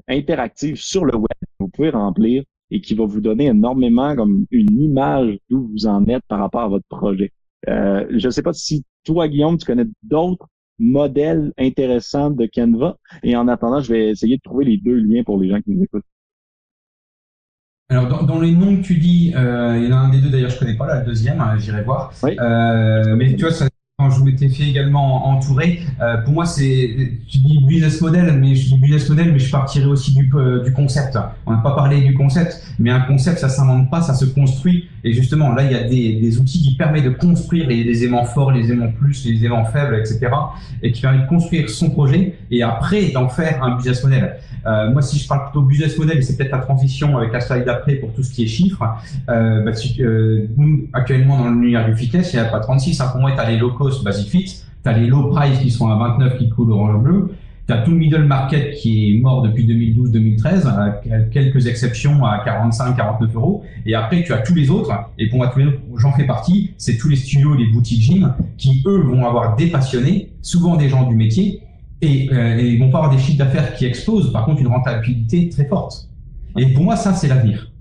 B: interactive sur le web. Vous pouvez remplir et qui va vous donner énormément comme une image d'où vous en êtes par rapport à votre projet. Euh, je ne sais pas si toi, Guillaume, tu connais d'autres modèles intéressants de Canva. Et en attendant, je vais essayer de trouver les deux liens pour les gens qui nous écoutent.
C: Alors dans, les noms que tu dis, euh, il y en a un des deux d'ailleurs, je connais pas là, le deuxième, hein, j'irai voir. Oui. Euh, mais tu vois, ça, quand je m'étais fait également entourer, euh, pour moi c'est, tu dis business model, mais je dis business model, mais je partirais aussi du, euh, du concept. On n'a pas parlé du concept, mais un concept ça s'invente pas, ça se construit. Et justement là il y a des, des outils qui permettent de construire les, les, aimants forts, les aimants plus, les aimants faibles, etc. Et qui permettent de construire son projet et après d'en faire un business model. Euh, moi, si je parle plutôt business model, c'est peut-être la transition avec la slide d'après pour tout ce qui est chiffres, euh, bah, euh, nous, actuellement, dans l'univers du fitness, il n'y a pas 36. Hein, pour moi, tu as les low cost Basic Fit, tu as les low price qui sont à 29 qui coulent orange-bleu, tu as tout le middle market qui est mort depuis 2012-2013, avec quelques exceptions à 45-49 euros. Et après, tu as tous les autres. Et pour moi, tous les autres, j'en fais partie. C'est tous les studios, les boutiques gym qui, eux, vont avoir des passionnés, souvent des gens du métier, et, euh, et ils vont pas avoir des chiffres d'affaires qui explosent, par contre une rentabilité très forte. Et pour moi, ça, c'est l'avenir.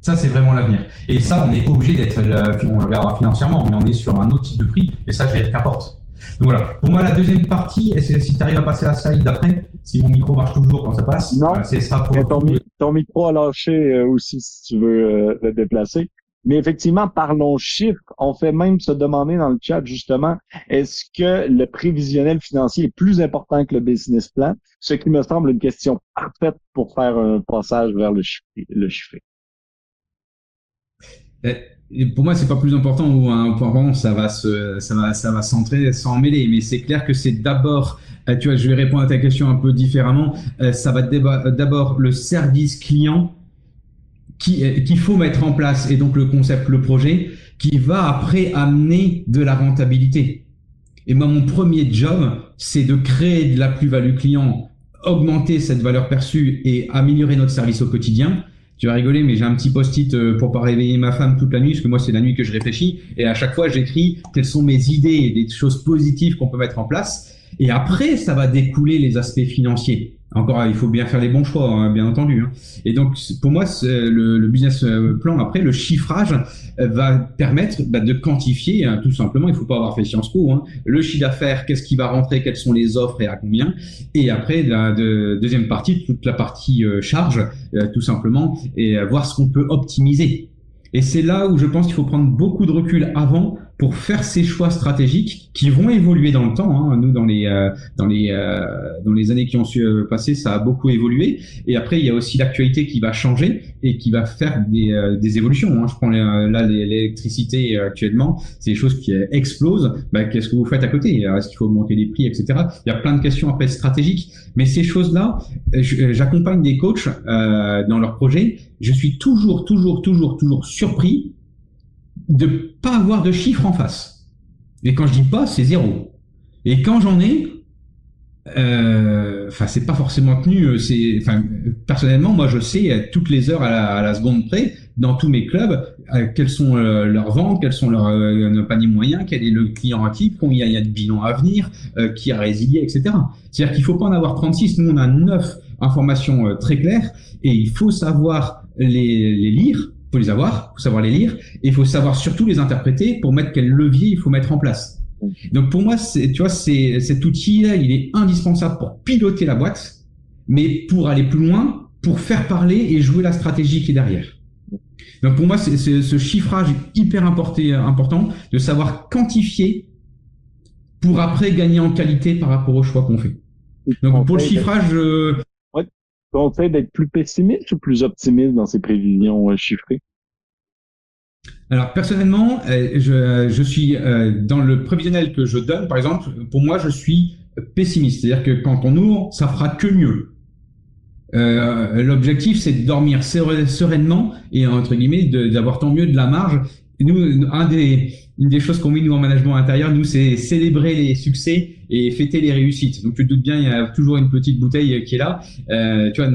C: Ça, c'est vraiment l'avenir. Et ça, on n'est pas obligé d'être, euh, on le regardera financièrement, mais on est sur un autre type de prix, et ça, je vais qu'importe. Donc voilà. Pour moi, la deuxième partie, est si tu arrives à passer la slide d'après, si mon micro marche toujours quand ça passe,
B: non, euh, c'est ça pour ton, ton, micro a lâché euh, aussi si tu veux le déplacer. Mais effectivement, parlons chiffres. On fait même se demander dans le chat justement, est-ce que le prévisionnel financier est plus important que le business plan? Ce qui me semble une question parfaite pour faire un passage vers le chiffré.
C: Eh, pour moi, c'est pas plus important ou un point ça va se, ça va, ça va s'entrer sans mêler. Mais c'est clair que c'est d'abord, euh, tu vois, je vais répondre à ta question un peu différemment. Euh, ça va d'abord le service client qu'il faut mettre en place, et donc le concept, le projet, qui va après amener de la rentabilité. Et moi, mon premier job, c'est de créer de la plus-value client, augmenter cette valeur perçue et améliorer notre service au quotidien. Tu vas rigoler, mais j'ai un petit post-it euh, pour pas réveiller ma femme toute la nuit, parce que moi, c'est la nuit que je réfléchis. Et à chaque fois, j'écris quelles sont mes idées et des choses positives qu'on peut mettre en place. Et après, ça va découler les aspects financiers. Encore, il faut bien faire les bons choix, hein, bien entendu. Hein. Et donc, pour moi, le, business euh, plan, après, le chiffrage euh, va permettre bah, de quantifier, hein, tout simplement, il faut pas avoir fait Sciences Po, le chiffre d'affaires, qu'est-ce qui va rentrer, quelles sont les offres et à combien. Et après, la de, deuxième partie, toute la partie euh, charge, tout simplement, et voir ce qu'on peut optimiser. Et c'est là où je pense qu'il faut prendre beaucoup de recul avant pour faire ces choix stratégiques qui vont évoluer dans le temps. Hein. Nous, dans les euh, dans les euh, dans les années qui ont su euh, passer, ça a beaucoup évolué. Et après, il y a aussi l'actualité qui va changer et qui va faire des, des évolutions. Hein. Je prends là l'électricité actuellement, c'est des choses qui explosent. Bah, Qu'est-ce que vous faites à côté? Est-ce qu'il faut augmenter les prix, etc. Il y a plein de questions après stratégiques. Mais ces choses-là, j'accompagne des coachs dans leurs projets. Je suis toujours, toujours, toujours, toujours surpris de pas avoir de chiffres en face. Et quand je dis pas, c'est zéro. Et quand j'en ai, euh, enfin c'est pas forcément tenu. Euh, c'est, personnellement, moi je sais toutes les heures à la, seconde près dans tous mes clubs euh, quelles sont leurs ventes, quels sont leurs euh, paniers moyens, quel est le client actif, combien il y a de bilans à venir, qui a résilié, etc. C'est-à-dire qu'il faut pas en avoir 36. Nous on a 9 informations très claires et il faut savoir les lire faut les avoir, faut savoir les lire, et il faut savoir surtout les interpréter pour mettre quel levier il faut mettre en place. Donc pour moi, tu vois, c'est cet outil-là, il est indispensable pour piloter la boîte, mais pour aller plus loin, pour faire parler et jouer la stratégie qui est derrière. Donc pour moi, c'est, ce chiffrage est hyper important de savoir quantifier pour après gagner en qualité par rapport au choix qu'on fait. Donc pour le chiffrage, euh,
B: conseille d'être plus pessimiste ou plus optimiste dans ses prévisions euh, chiffrées?
C: Alors personnellement, euh, je, suis euh, dans le prévisionnel que je donne, par exemple, pour moi, je suis pessimiste. C'est-à-dire que quand on ouvre, ça fera que mieux. L'objectif, c'est de dormir sereinement et entre guillemets d'avoir tant mieux de la marge. Nous, un des, une des choses qu'on met nous en management intérieur, nous, c'est célébrer les succès et fêter les réussites. Donc tu te doutes bien, il y a toujours une petite bouteille qui est là. Euh, tu vois,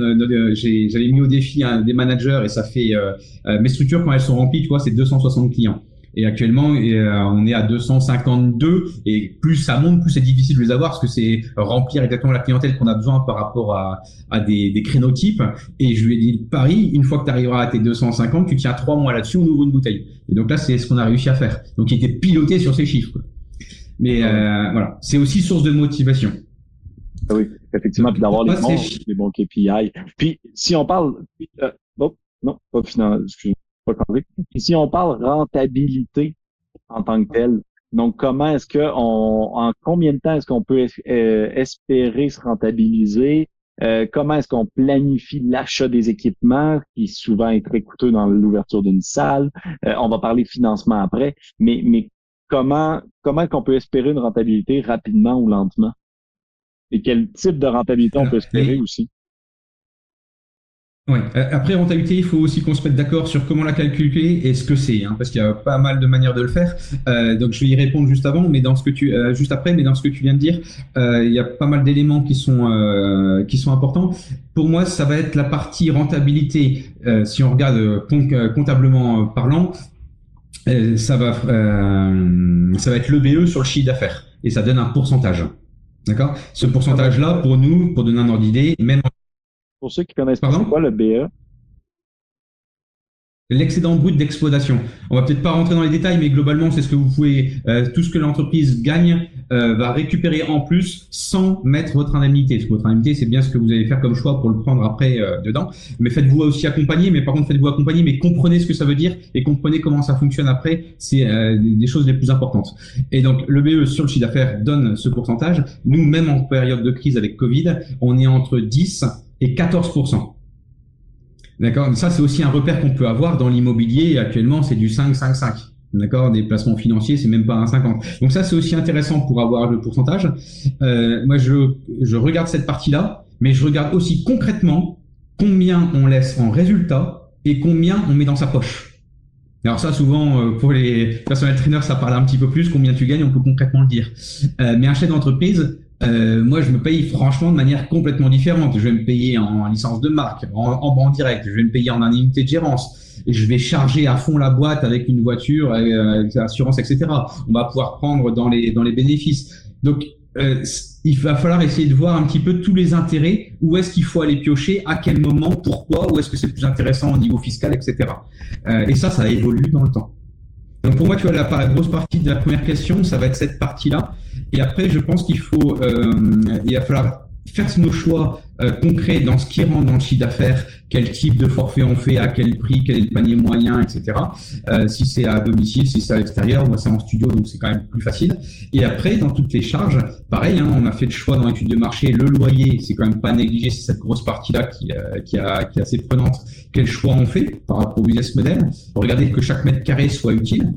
C: j'avais mis au défi des managers et ça fait euh, euh, mes structures quand elles sont remplies, tu vois, c'est 260 clients. Et actuellement, euh, on est à 252 et plus ça monte, plus c'est difficile de les avoir parce que c'est remplir exactement la clientèle qu'on a besoin par rapport à, à des, des crénotypes. Et je lui ai dit, Paris, une fois que tu arriveras à tes 250, tu tiens trois mois là-dessus, on ouvre une bouteille. Et donc là, c'est ce qu'on a réussi à faire. Donc il était piloté sur ces chiffres. Mais euh, voilà, c'est aussi source de motivation.
B: Ah oui, effectivement, puis d'avoir les bons, les bons KPI. Puis si on parle, euh, oh, non, pas excusez si on parle rentabilité en tant que telle, donc comment est-ce que on, en combien de temps est-ce qu'on peut euh, espérer se rentabiliser? Euh, comment est-ce qu'on planifie l'achat des équipements, qui souvent est très coûteux dans l'ouverture d'une salle? Euh, on va parler financement après, mais, mais comment comment qu'on peut espérer une rentabilité rapidement ou lentement? Et quel type de rentabilité on peut espérer aussi?
C: Ouais. Euh, après rentabilité, il faut aussi qu'on se mette d'accord sur comment la calculer et ce que c'est, hein, parce qu'il y a pas mal de manières de le faire. Euh, donc je vais y répondre juste avant, mais dans ce que tu, euh, juste après, mais dans ce que tu viens de dire, euh, il y a pas mal d'éléments qui sont euh, qui sont importants. Pour moi, ça va être la partie rentabilité. si on regarde comptablement parlant, ça va ça va être le BE sur le chiffre d'affaires et ça donne un pourcentage. D'accord? Ce pourcentage-là, pour nous, pour donner un ordre d'idée, même
B: pour ceux qui connaissent pas, quoi le BE?
C: L'excédent brut d'exploitation. On va peut-être pas rentrer dans les détails, mais globalement, c'est ce que vous pouvez, euh, tout ce que l'entreprise gagne euh, va récupérer en plus sans mettre votre indemnité. Parce que votre indemnité, c'est bien ce que vous allez faire comme choix pour le prendre après euh, dedans. Mais faites-vous aussi accompagner. Mais par contre, faites-vous accompagner, mais comprenez ce que ça veut dire et comprenez comment ça fonctionne après. C'est des choses les plus importantes. Et donc, le BE sur le chiffre d'affaires donne ce pourcentage. Nous, même en période de crise avec Covid, on est entre 10 et 14%. D'accord? Ça, c'est aussi un repère qu'on peut avoir dans l'immobilier. Actuellement, c'est du 5, 5, 5. D'accord? Des placements financiers, c'est même pas un 50. Donc ça, c'est aussi intéressant pour avoir le pourcentage. Euh, moi, je, je regarde cette partie-là, mais je regarde aussi concrètement combien on laisse en résultat et combien on met dans sa poche. Alors ça, souvent, euh, pour les personnels trainers, ça parle un petit peu plus. Combien tu gagnes, on peut concrètement le dire. Euh, mais un chef d'entreprise, euh, moi, je me paye franchement de manière complètement différente. Je vais me payer en, licence de marque, en, en, direct, je vais me payer en indemnité de gérance. Je vais charger à fond la boîte avec une voiture, euh, avec l'assurance, etc. On va pouvoir prendre dans les dans les bénéfices. Donc, euh, il va falloir essayer de voir un petit peu tous les intérêts. Où est-ce qu'il faut aller piocher? À quel moment? Pourquoi? Où est-ce que c'est plus intéressant au niveau fiscal, etc. Euh, et ça, ça évolue dans le temps. Donc pour moi, tu vois, la, la, grosse partie de la première question, ça va être cette partie-là. Et après, je pense qu'il faut, euh, il va falloir faire nos choix euh, concrets dans ce qui rentre dans le chiffre d'affaires, quel type de forfait on fait, à quel prix, quel est le panier moyen, etc. Euh, si c'est à domicile, si c'est à l'extérieur, moi c'est en studio, donc c'est quand même plus facile. Et après, dans toutes les charges, pareil, hein, on a fait le choix dans l'étude de marché, le loyer, c'est quand même pas négligé, c'est cette grosse partie-là qui, euh, qui, a, qui est assez prenante. Quel choix on fait par rapport au business model? Regardez que chaque mètre carré soit utile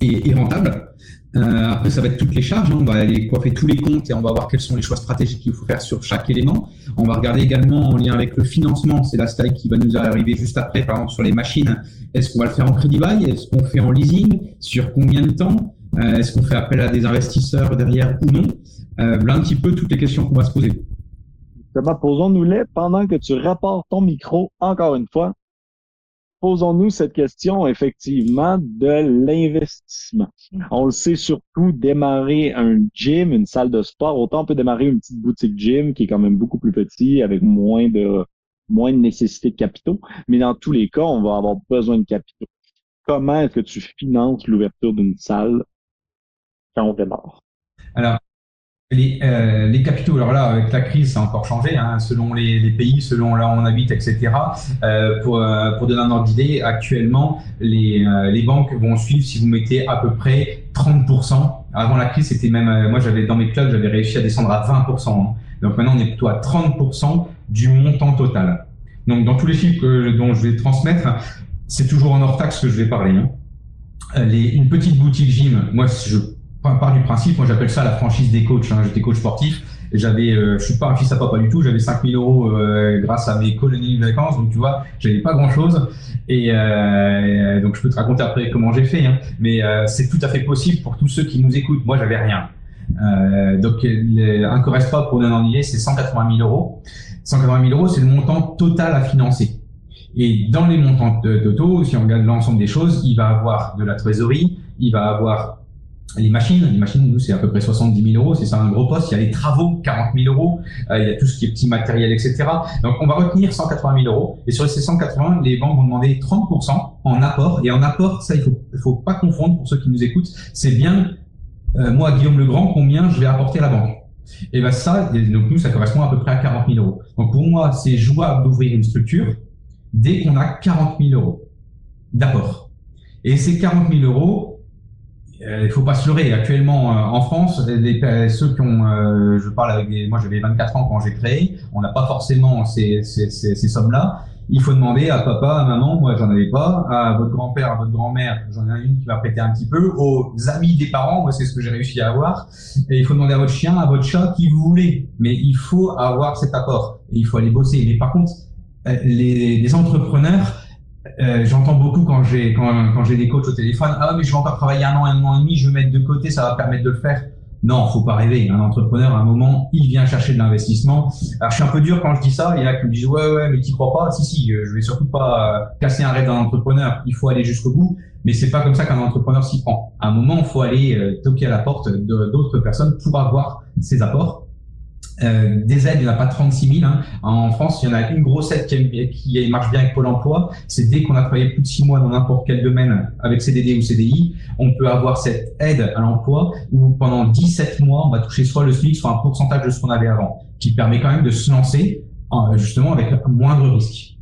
C: et, et rentable. Euh, après, ça va être toutes les charges. Hein. On va aller coiffer tous les comptes et on va voir quels sont les choix stratégiques qu'il faut faire sur chaque élément. On va regarder également en lien avec le financement. C'est la slide qui va nous arriver juste après, par exemple sur les machines. Est-ce qu'on va le faire en crédit bail? Est-ce qu'on fait en leasing? Sur combien de temps? Euh, Est-ce qu'on fait appel à des investisseurs derrière ou non? Euh, Là, un petit peu toutes les questions qu'on va se poser.
B: Posons-nous-les pendant que tu rapportes ton micro encore une fois posons-nous cette question effectivement de l'investissement. On le sait surtout, démarrer un gym, une salle de sport, autant on peut démarrer une petite boutique gym qui est quand même beaucoup plus petit, avec moins de moins de nécessité de capitaux, mais dans tous les cas, on va avoir besoin de capitaux. Comment est-ce que tu finances l'ouverture d'une salle quand on démarre?
C: Alors, les, euh, les, capitaux, alors là, avec la crise, ça a encore changé, hein, selon les, les, pays, selon là où on habite, etc. Euh, pour, euh, pour donner un ordre d'idée, actuellement, les, les banques vont suivre si vous mettez à peu près 30%. Avant la crise, c'était même, moi, j'avais dans mes clubs, j'avais réussi à descendre à 20%. Hein. Donc maintenant, on est plutôt à 30% du montant total. Donc dans tous les chiffres dont je vais transmettre, c'est toujours en hors taxe que je vais parler. Hein. Les, une petite boutique gym, moi, je part du principe, moi j'appelle ça la franchise des coachs. Hein. J'étais coach sportif. J'avais, euh, je suis pas un fils à papa du tout. J'avais 5000 euros euh, grâce à mes colonies de vacances. Donc tu vois, j'avais pas grand chose. Et euh, donc je peux te raconter après comment j'ai fait. Hein. Mais euh, c'est tout à fait possible pour tous ceux qui nous écoutent. Moi j'avais rien. Euh, donc un correspond pour un idée, c'est 180 000 euros. 180 000 euros, c'est le montant total à financer. Et dans les montants totaux, si on regarde l'ensemble des choses, il va avoir de la trésorerie, il va avoir les machines, les machines, nous, c'est à peu près 70 000 euros, c'est ça un gros poste. Il y a les travaux, 40 000 euros. Euh, il y a tout ce qui est petit matériel, etc. Donc, on va retenir 180 000 euros. Et sur ces 180, les banques vont demander 30% en apport. Et en apport, ça, il faut, faut pas confondre pour ceux qui nous écoutent. C'est bien, euh, moi, Guillaume Legrand, combien je vais apporter à la banque. Et ben ça, donc nous, ça correspond à peu près à 40 000 euros. Donc, pour moi, c'est jouable d'ouvrir une structure dès qu'on a 40 000 euros d'apport. Et ces 40 000 euros, il faut pas se leurrer. Actuellement, euh, en France, les, ceux qui ont, euh, je parle avec des, moi j'avais 24 ans quand j'ai créé, on n'a pas forcément ces, ces, ces, ces sommes-là. Il faut demander à papa, à maman, moi j'en avais pas, à votre grand-père, à votre grand-mère, j'en ai une qui va prêter un petit peu, aux amis des parents, moi c'est ce que j'ai réussi à avoir. Et il faut demander à votre chien, à votre chat, qui vous voulez. Mais il faut avoir cet apport et il faut aller bosser. Mais par contre, les, les entrepreneurs, euh, j'entends beaucoup quand j'ai quand, quand j'ai des coachs au téléphone. Ah mais je vais encore travailler un an un an et demi je vais mettre de côté ça va permettre de le faire. Non faut pas rêver. Un entrepreneur à un moment il vient chercher de l'investissement. Alors je suis un peu dur quand je dis ça. Il y en a qui me disent ouais ouais mais tu crois pas. Si si je vais surtout pas euh, casser un rêve d'un entrepreneur. Il faut aller jusqu'au bout. Mais c'est pas comme ça qu'un entrepreneur s'y prend. À un moment il faut aller euh, toquer à la porte d'autres personnes pour avoir ces apports euh, des aides, il n'y en a pas 36 000. Hein. En France, il y en a une grosse aide qui, marche bien avec Pôle emploi. C'est dès qu'on a travaillé plus de 6 mois dans n'importe quel domaine avec CDD ou CDI, on peut avoir cette aide à l'emploi où pendant 17 mois, on va toucher soit le SMIC, soit un pourcentage de ce qu'on avait avant, qui permet quand même de se lancer justement avec moindre risque.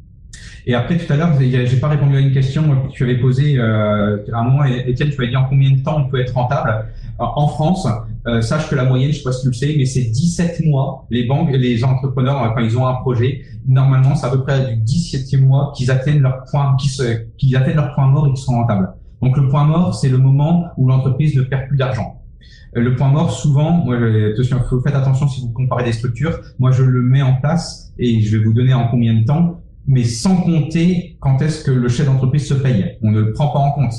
C: Et après, tout à l'heure, j'ai pas répondu à une question que tu avais posée euh, à un moment, Étienne, tu m'as dit en combien de temps on peut être rentable. En France, euh, sache que la moyenne, je sais pas si tu le sais, mais c'est 17 mois. Les banques, les entrepreneurs, euh, quand ils ont un projet, normalement, c'est à peu près du 17e mois qu'ils atteignent leur point, qu'ils atteignent leur point mort et qu'ils sont rentables. Donc le point mort, c'est le moment où l'entreprise ne perd plus d'argent. Euh, le point mort, souvent, moi, faites attention si vous comparez des structures. Moi, je le mets en place et je vais vous donner en combien de temps, mais sans compter quand est-ce que le chef d'entreprise se paye. On ne le prend pas en compte.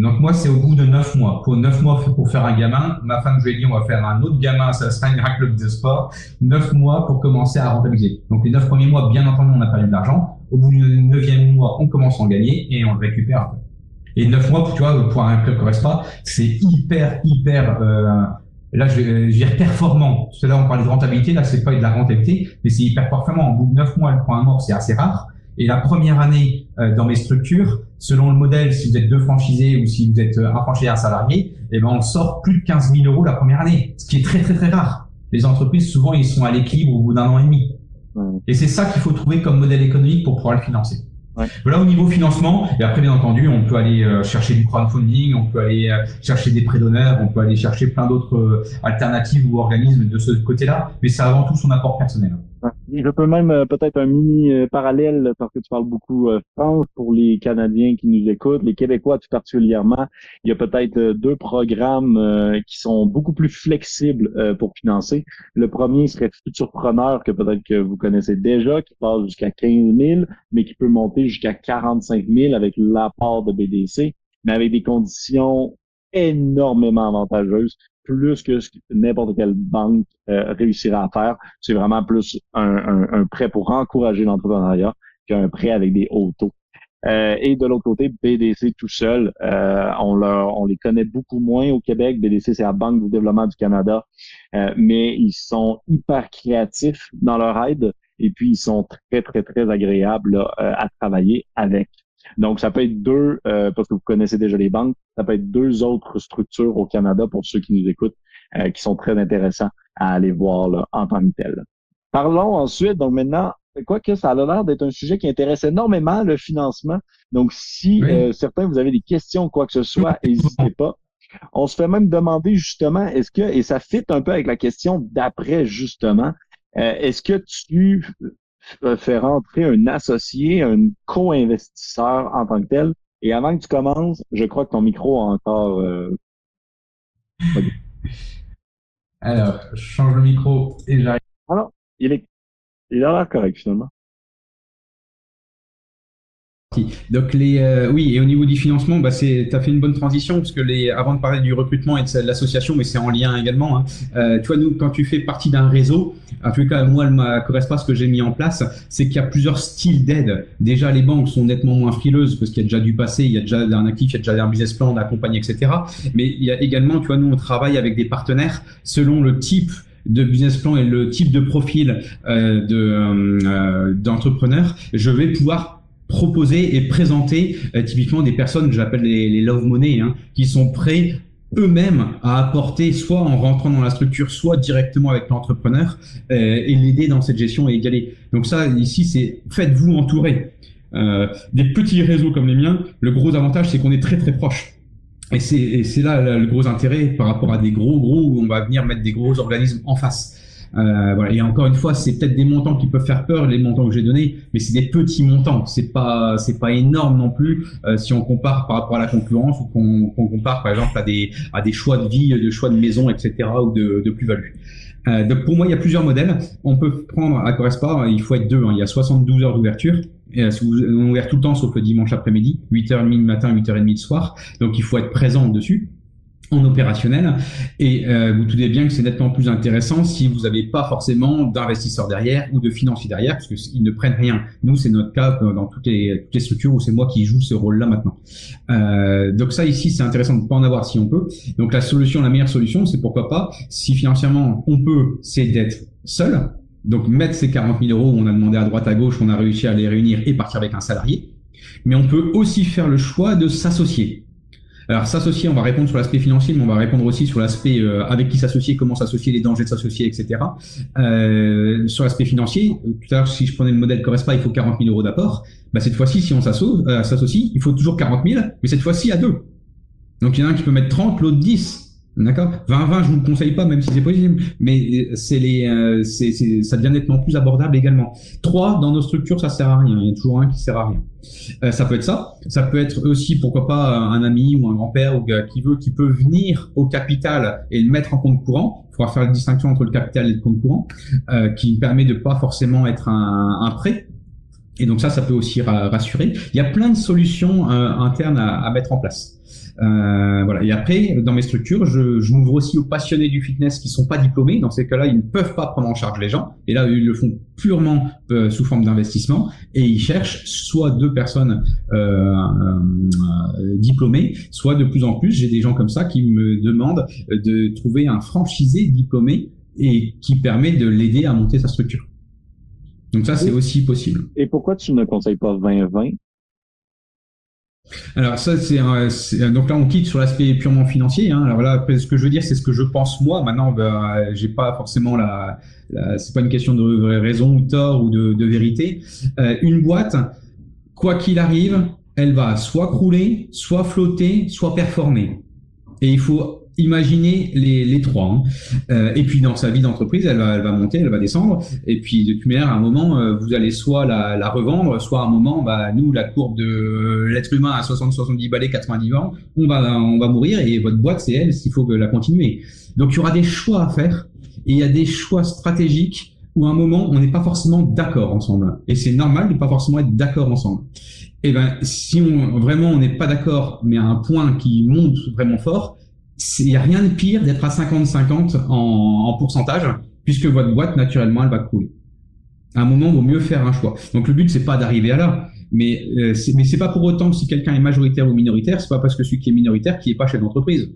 C: Donc moi, c'est au bout de neuf mois. Pour neuf mois pour faire un gamin, ma femme, je lui ai dit, on va faire un autre gamin, ça sera un club de sport. Neuf mois pour commencer à rentabiliser. Donc les neuf premiers mois, bien entendu, on a perdu de l'argent. Au bout du neuvième mois, on commence à en gagner et on le récupère un. Et neuf mois, tu vois, pour un club correspond, c'est hyper, hyper, euh, là, je vais, dire performant. Tout à l'heure, on parlait de rentabilité. Là, c'est pas de la rentabilité, mais c'est hyper performant. Au bout de neuf mois, le point mort, c'est assez rare. Et la première année euh, dans mes structures, selon le modèle, si vous êtes deux franchisés ou si vous êtes euh, un franchisé et un salarié, eh ben on sort plus de 15 000 euros la première année, ce qui est très très très rare. les entreprises, souvent, ils sont à l'équilibre au bout d'un an et demi. Et c'est ça qu'il faut trouver comme modèle économique pour pouvoir le financer. Voilà au niveau financement. Et après, bien entendu, on peut aller euh, chercher du crowdfunding, on peut aller euh, chercher des prêts d'honneur, on peut aller chercher plein d'autres euh, alternatives ou organismes de ce côté-là. Mais c'est avant tout son apport personnel.
B: Je peux même euh, peut-être un mini euh, parallèle parce que tu parles beaucoup euh, France pour les Canadiens qui nous écoutent, les Québécois tout particulièrement. Il y a peut-être deux programmes qui sont beaucoup plus flexibles pour financer. Le premier serait Futurpreneur que peut-être que vous connaissez déjà, qui passe jusqu'à 15 000, mais qui peut monter jusqu'à 45 000 avec l'apport de BDC, mais avec des conditions énormément avantageuses plus que ce que n'importe quelle banque euh, réussira à faire. C'est vraiment plus un, un, prêt pour encourager l'entrepreneuriat qu'un prêt avec des hauts taux. Euh, et de l'autre côté, BDC tout seul, euh, on, leur, on les connaît beaucoup moins au Québec. BDC, c'est la Banque du développement du Canada, mais ils sont hyper créatifs dans leur aide et puis ils sont très, très, très agréables à travailler avec. Donc, ça peut être deux, euh, parce que vous connaissez déjà les banques, ça peut être deux autres structures au Canada pour ceux qui nous écoutent, euh, qui sont très intéressants à aller voir là, en tant que tel. Parlons ensuite, donc maintenant, quoi que ça a l'air d'être un sujet qui intéresse énormément le financement. Donc, si euh, certains vous avez des questions, quoi que ce soit, n'hésitez pas. On se fait même demander justement, est-ce que, et ça fit un peu avec la question d'après justement, est-ce que tu faire rentrer un associé, un co-investisseur en tant que tel. Et avant que tu commences, je crois que ton micro a encore. Euh...
C: Alors, je change le micro et j'arrive.
B: Ah non, il est, il a l'air correct finalement.
C: Donc les euh, oui et au niveau du financement, bah c'est as fait une bonne transition parce que les avant de parler du recrutement et de l'association, mais c'est en lien également. Hein, euh, tu vois nous quand tu fais partie d'un réseau, en tout cas moi ne correspond ce que j'ai mis en place, c'est qu'il y a plusieurs styles d'aide. Déjà les banques sont nettement moins frileuses parce qu'il y a déjà du passé, il y a déjà un actif, il y a déjà un business plan, on accompagne etc. Mais il y a également tu vois nous on travaille avec des partenaires selon le type de business plan et le type de profil euh, d'entrepreneur, je vais pouvoir proposer et présenter euh, typiquement des personnes que j'appelle les, love money, hein, qui sont prêts eux-mêmes à apporter, soit en rentrant dans la structure, soit directement avec l'entrepreneur, euh, et l'aider dans cette gestion et égaler. Donc ça, ici, c'est faites-vous entourer. Euh, des petits réseaux comme les miens, le gros avantage, c'est qu'on est très très proche. Et c'est là le gros intérêt par rapport à des gros gros où on va venir mettre des gros organismes en face. Euh, voilà. Et encore une fois, c'est peut-être des montants qui peuvent faire peur, les montants que j'ai donnés, mais c'est des petits montants. C'est pas, c'est pas énorme non plus euh, si on compare par rapport à la concurrence ou qu'on compare par exemple à des, à des choix de vie, de choix de maison, etc. ou de, de plus-value. Euh, donc pour moi, il y a plusieurs modèles. On peut prendre à Corresport, il faut être deux. Hein. Il y a 72 heures d'ouverture. Vous, on ouvert tout le temps sauf le dimanche après-midi, 8h30 le matin, 8h30 le soir. Donc il faut être présent dessus en opérationnel. Et euh, vous doutez bien que c'est nettement plus intéressant si vous n'avez pas forcément d'investisseurs derrière ou de financiers derrière, parce qu'ils ne prennent rien. Nous, c'est notre cas dans toutes les, toutes les structures où c'est moi qui joue ce rôle-là maintenant. Euh, donc ça ici, c'est intéressant de ne pas en avoir si on peut. Donc la solution, la meilleure solution, c'est pourquoi pas, si financièrement on peut, c'est d'être seul. Donc mettre ces 40 000 euros, on a demandé à droite à gauche, on a réussi à les réunir et partir avec un salarié. Mais on peut aussi faire le choix de s'associer. Alors s'associer, on va répondre sur l'aspect financier, mais on va répondre aussi sur l'aspect euh, avec qui s'associer, comment s'associer, les dangers de s'associer, etc. Euh, sur l'aspect financier, euh, tout à l'heure, si je prenais le modèle Correspa, il faut 40 000 euros d'apport. Bah, cette fois-ci, si on euh, s'associe, il faut toujours 40 000, mais cette fois-ci à deux. Donc il y en a un qui peut mettre 30, l'autre 10. D'accord? 20-20, je vous le conseille pas, même si c'est possible, mais c'est les, euh, c'est, ça devient nettement plus abordable également. Trois, dans nos structures, ça sert à rien. Il y a toujours un qui sert à rien. Euh, ça peut être ça. Ça peut être aussi, pourquoi pas, un ami ou un grand-père ou qui veut, qui peut venir au capital et le mettre en compte courant. Il faudra faire la distinction entre le capital et le compte courant, euh, qui permet de pas forcément être un, un prêt. Et donc ça, ça peut aussi rassurer. Il y a plein de solutions euh, internes à, à mettre en place. Euh, voilà. Et après, dans mes structures, je, je m'ouvre aussi aux passionnés du fitness qui sont pas diplômés. Dans ces cas-là, ils ne peuvent pas prendre en charge les gens. Et là, ils le font purement euh, sous forme d'investissement. Et ils cherchent soit deux personnes euh, euh, diplômées, soit de plus en plus, j'ai des gens comme ça qui me demandent de trouver un franchisé diplômé et qui permet de l'aider à monter sa structure. Donc ça, c'est aussi possible.
B: Et pourquoi tu ne conseilles pas 20-20
C: Alors ça, c'est donc là on quitte sur l'aspect purement financier. Hein. Alors là, ce que je veux dire, c'est ce que je pense moi. Maintenant, ben, j'ai pas forcément la, c'est pas une question de raison ou tort ou de, de vérité. Euh, une boîte, quoi qu'il arrive, elle va soit crouler, soit flotter, soit performer. Et il faut imaginer les, les trois. Hein. Euh, et puis dans sa vie d'entreprise, elle va, elle va monter, elle va descendre. Et puis de toute à un moment, euh, vous allez soit la, la, revendre, soit à un moment, bah, nous, la courbe de l'être humain à 60-70 balais, 90 ans, on va, on va mourir et votre boîte, c'est elle, s'il faut que la continuer. Donc il y aura des choix à faire et il y a des choix stratégiques où à un moment, on n'est pas forcément d'accord ensemble. Et c'est normal de pas forcément être d'accord ensemble. Et eh ben, si on, vraiment on n'est pas d'accord, mais à un point qui monte vraiment fort, il n'y a rien de pire d'être à 50-50 en, en, pourcentage, puisque votre boîte, naturellement, elle va couler. À un moment, il vaut mieux faire un choix. Donc le but, c'est pas d'arriver à là, mais euh, c'est pas pour autant que si quelqu'un est majoritaire ou minoritaire, c'est pas parce que celui qui est minoritaire qui est pas chef d'entreprise.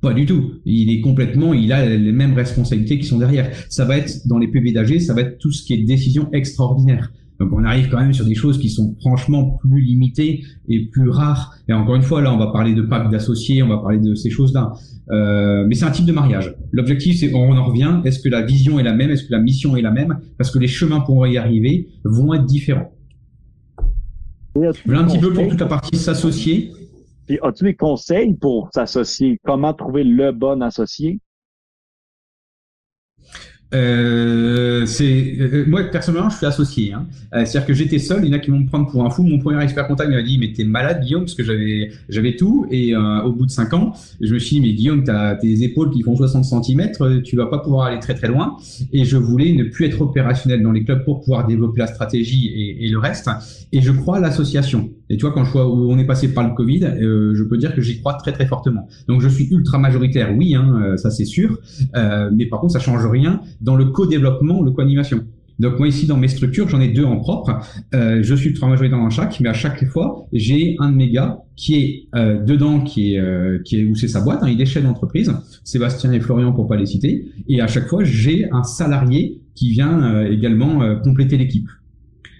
C: Pas du tout. Il est complètement, il a les mêmes responsabilités qui sont derrière. Ça va être dans les PV d'AG, ça va être tout ce qui est décision extraordinaire. Donc on arrive quand même sur des choses qui sont franchement plus limitées et plus rares. Et encore une fois, là, on va parler de pacte d'associés, on va parler de ces choses-là. Euh, mais c'est un type de mariage. L'objectif, c'est on en revient. Est-ce que la vision est la même? Est-ce que la mission est la même? Parce que les chemins pour y arriver vont être différents. Voilà un petit peu pour toute la partie s'associer.
B: as-tu des conseils pour s'associer? Comment trouver le bon associé?
C: Euh, c'est euh, moi personnellement je suis associé hein. euh, c'est-à-dire que j'étais seul il y en a qui vont me prendre pour un fou. Mon premier expert comptable m'a dit mais t'es malade Guillaume parce que j'avais j'avais tout et euh, au bout de cinq ans je me suis dit mais Guillaume t'as tes épaules qui font 60 cm tu vas pas pouvoir aller très très loin et je voulais ne plus être opérationnel dans les clubs pour pouvoir développer la stratégie et, et le reste. Et je crois à l'association et tu vois quand je vois où on est passé par le Covid je peux dire que j'y crois très très fortement donc je suis ultra majoritaire oui hein, ça c'est sûr mais par contre ça change rien dans le co-développement, le co-animation. Donc moi ici dans mes structures, j'en ai deux en propre. Euh, je suis trois majoritaire dans chaque, mais à chaque fois j'ai un de mes gars qui est euh, dedans, qui est euh, qui est où c'est sa boîte. Hein, il est chef d'entreprise, Sébastien et Florian pour pas les citer. Et à chaque fois j'ai un salarié qui vient également compléter l'équipe.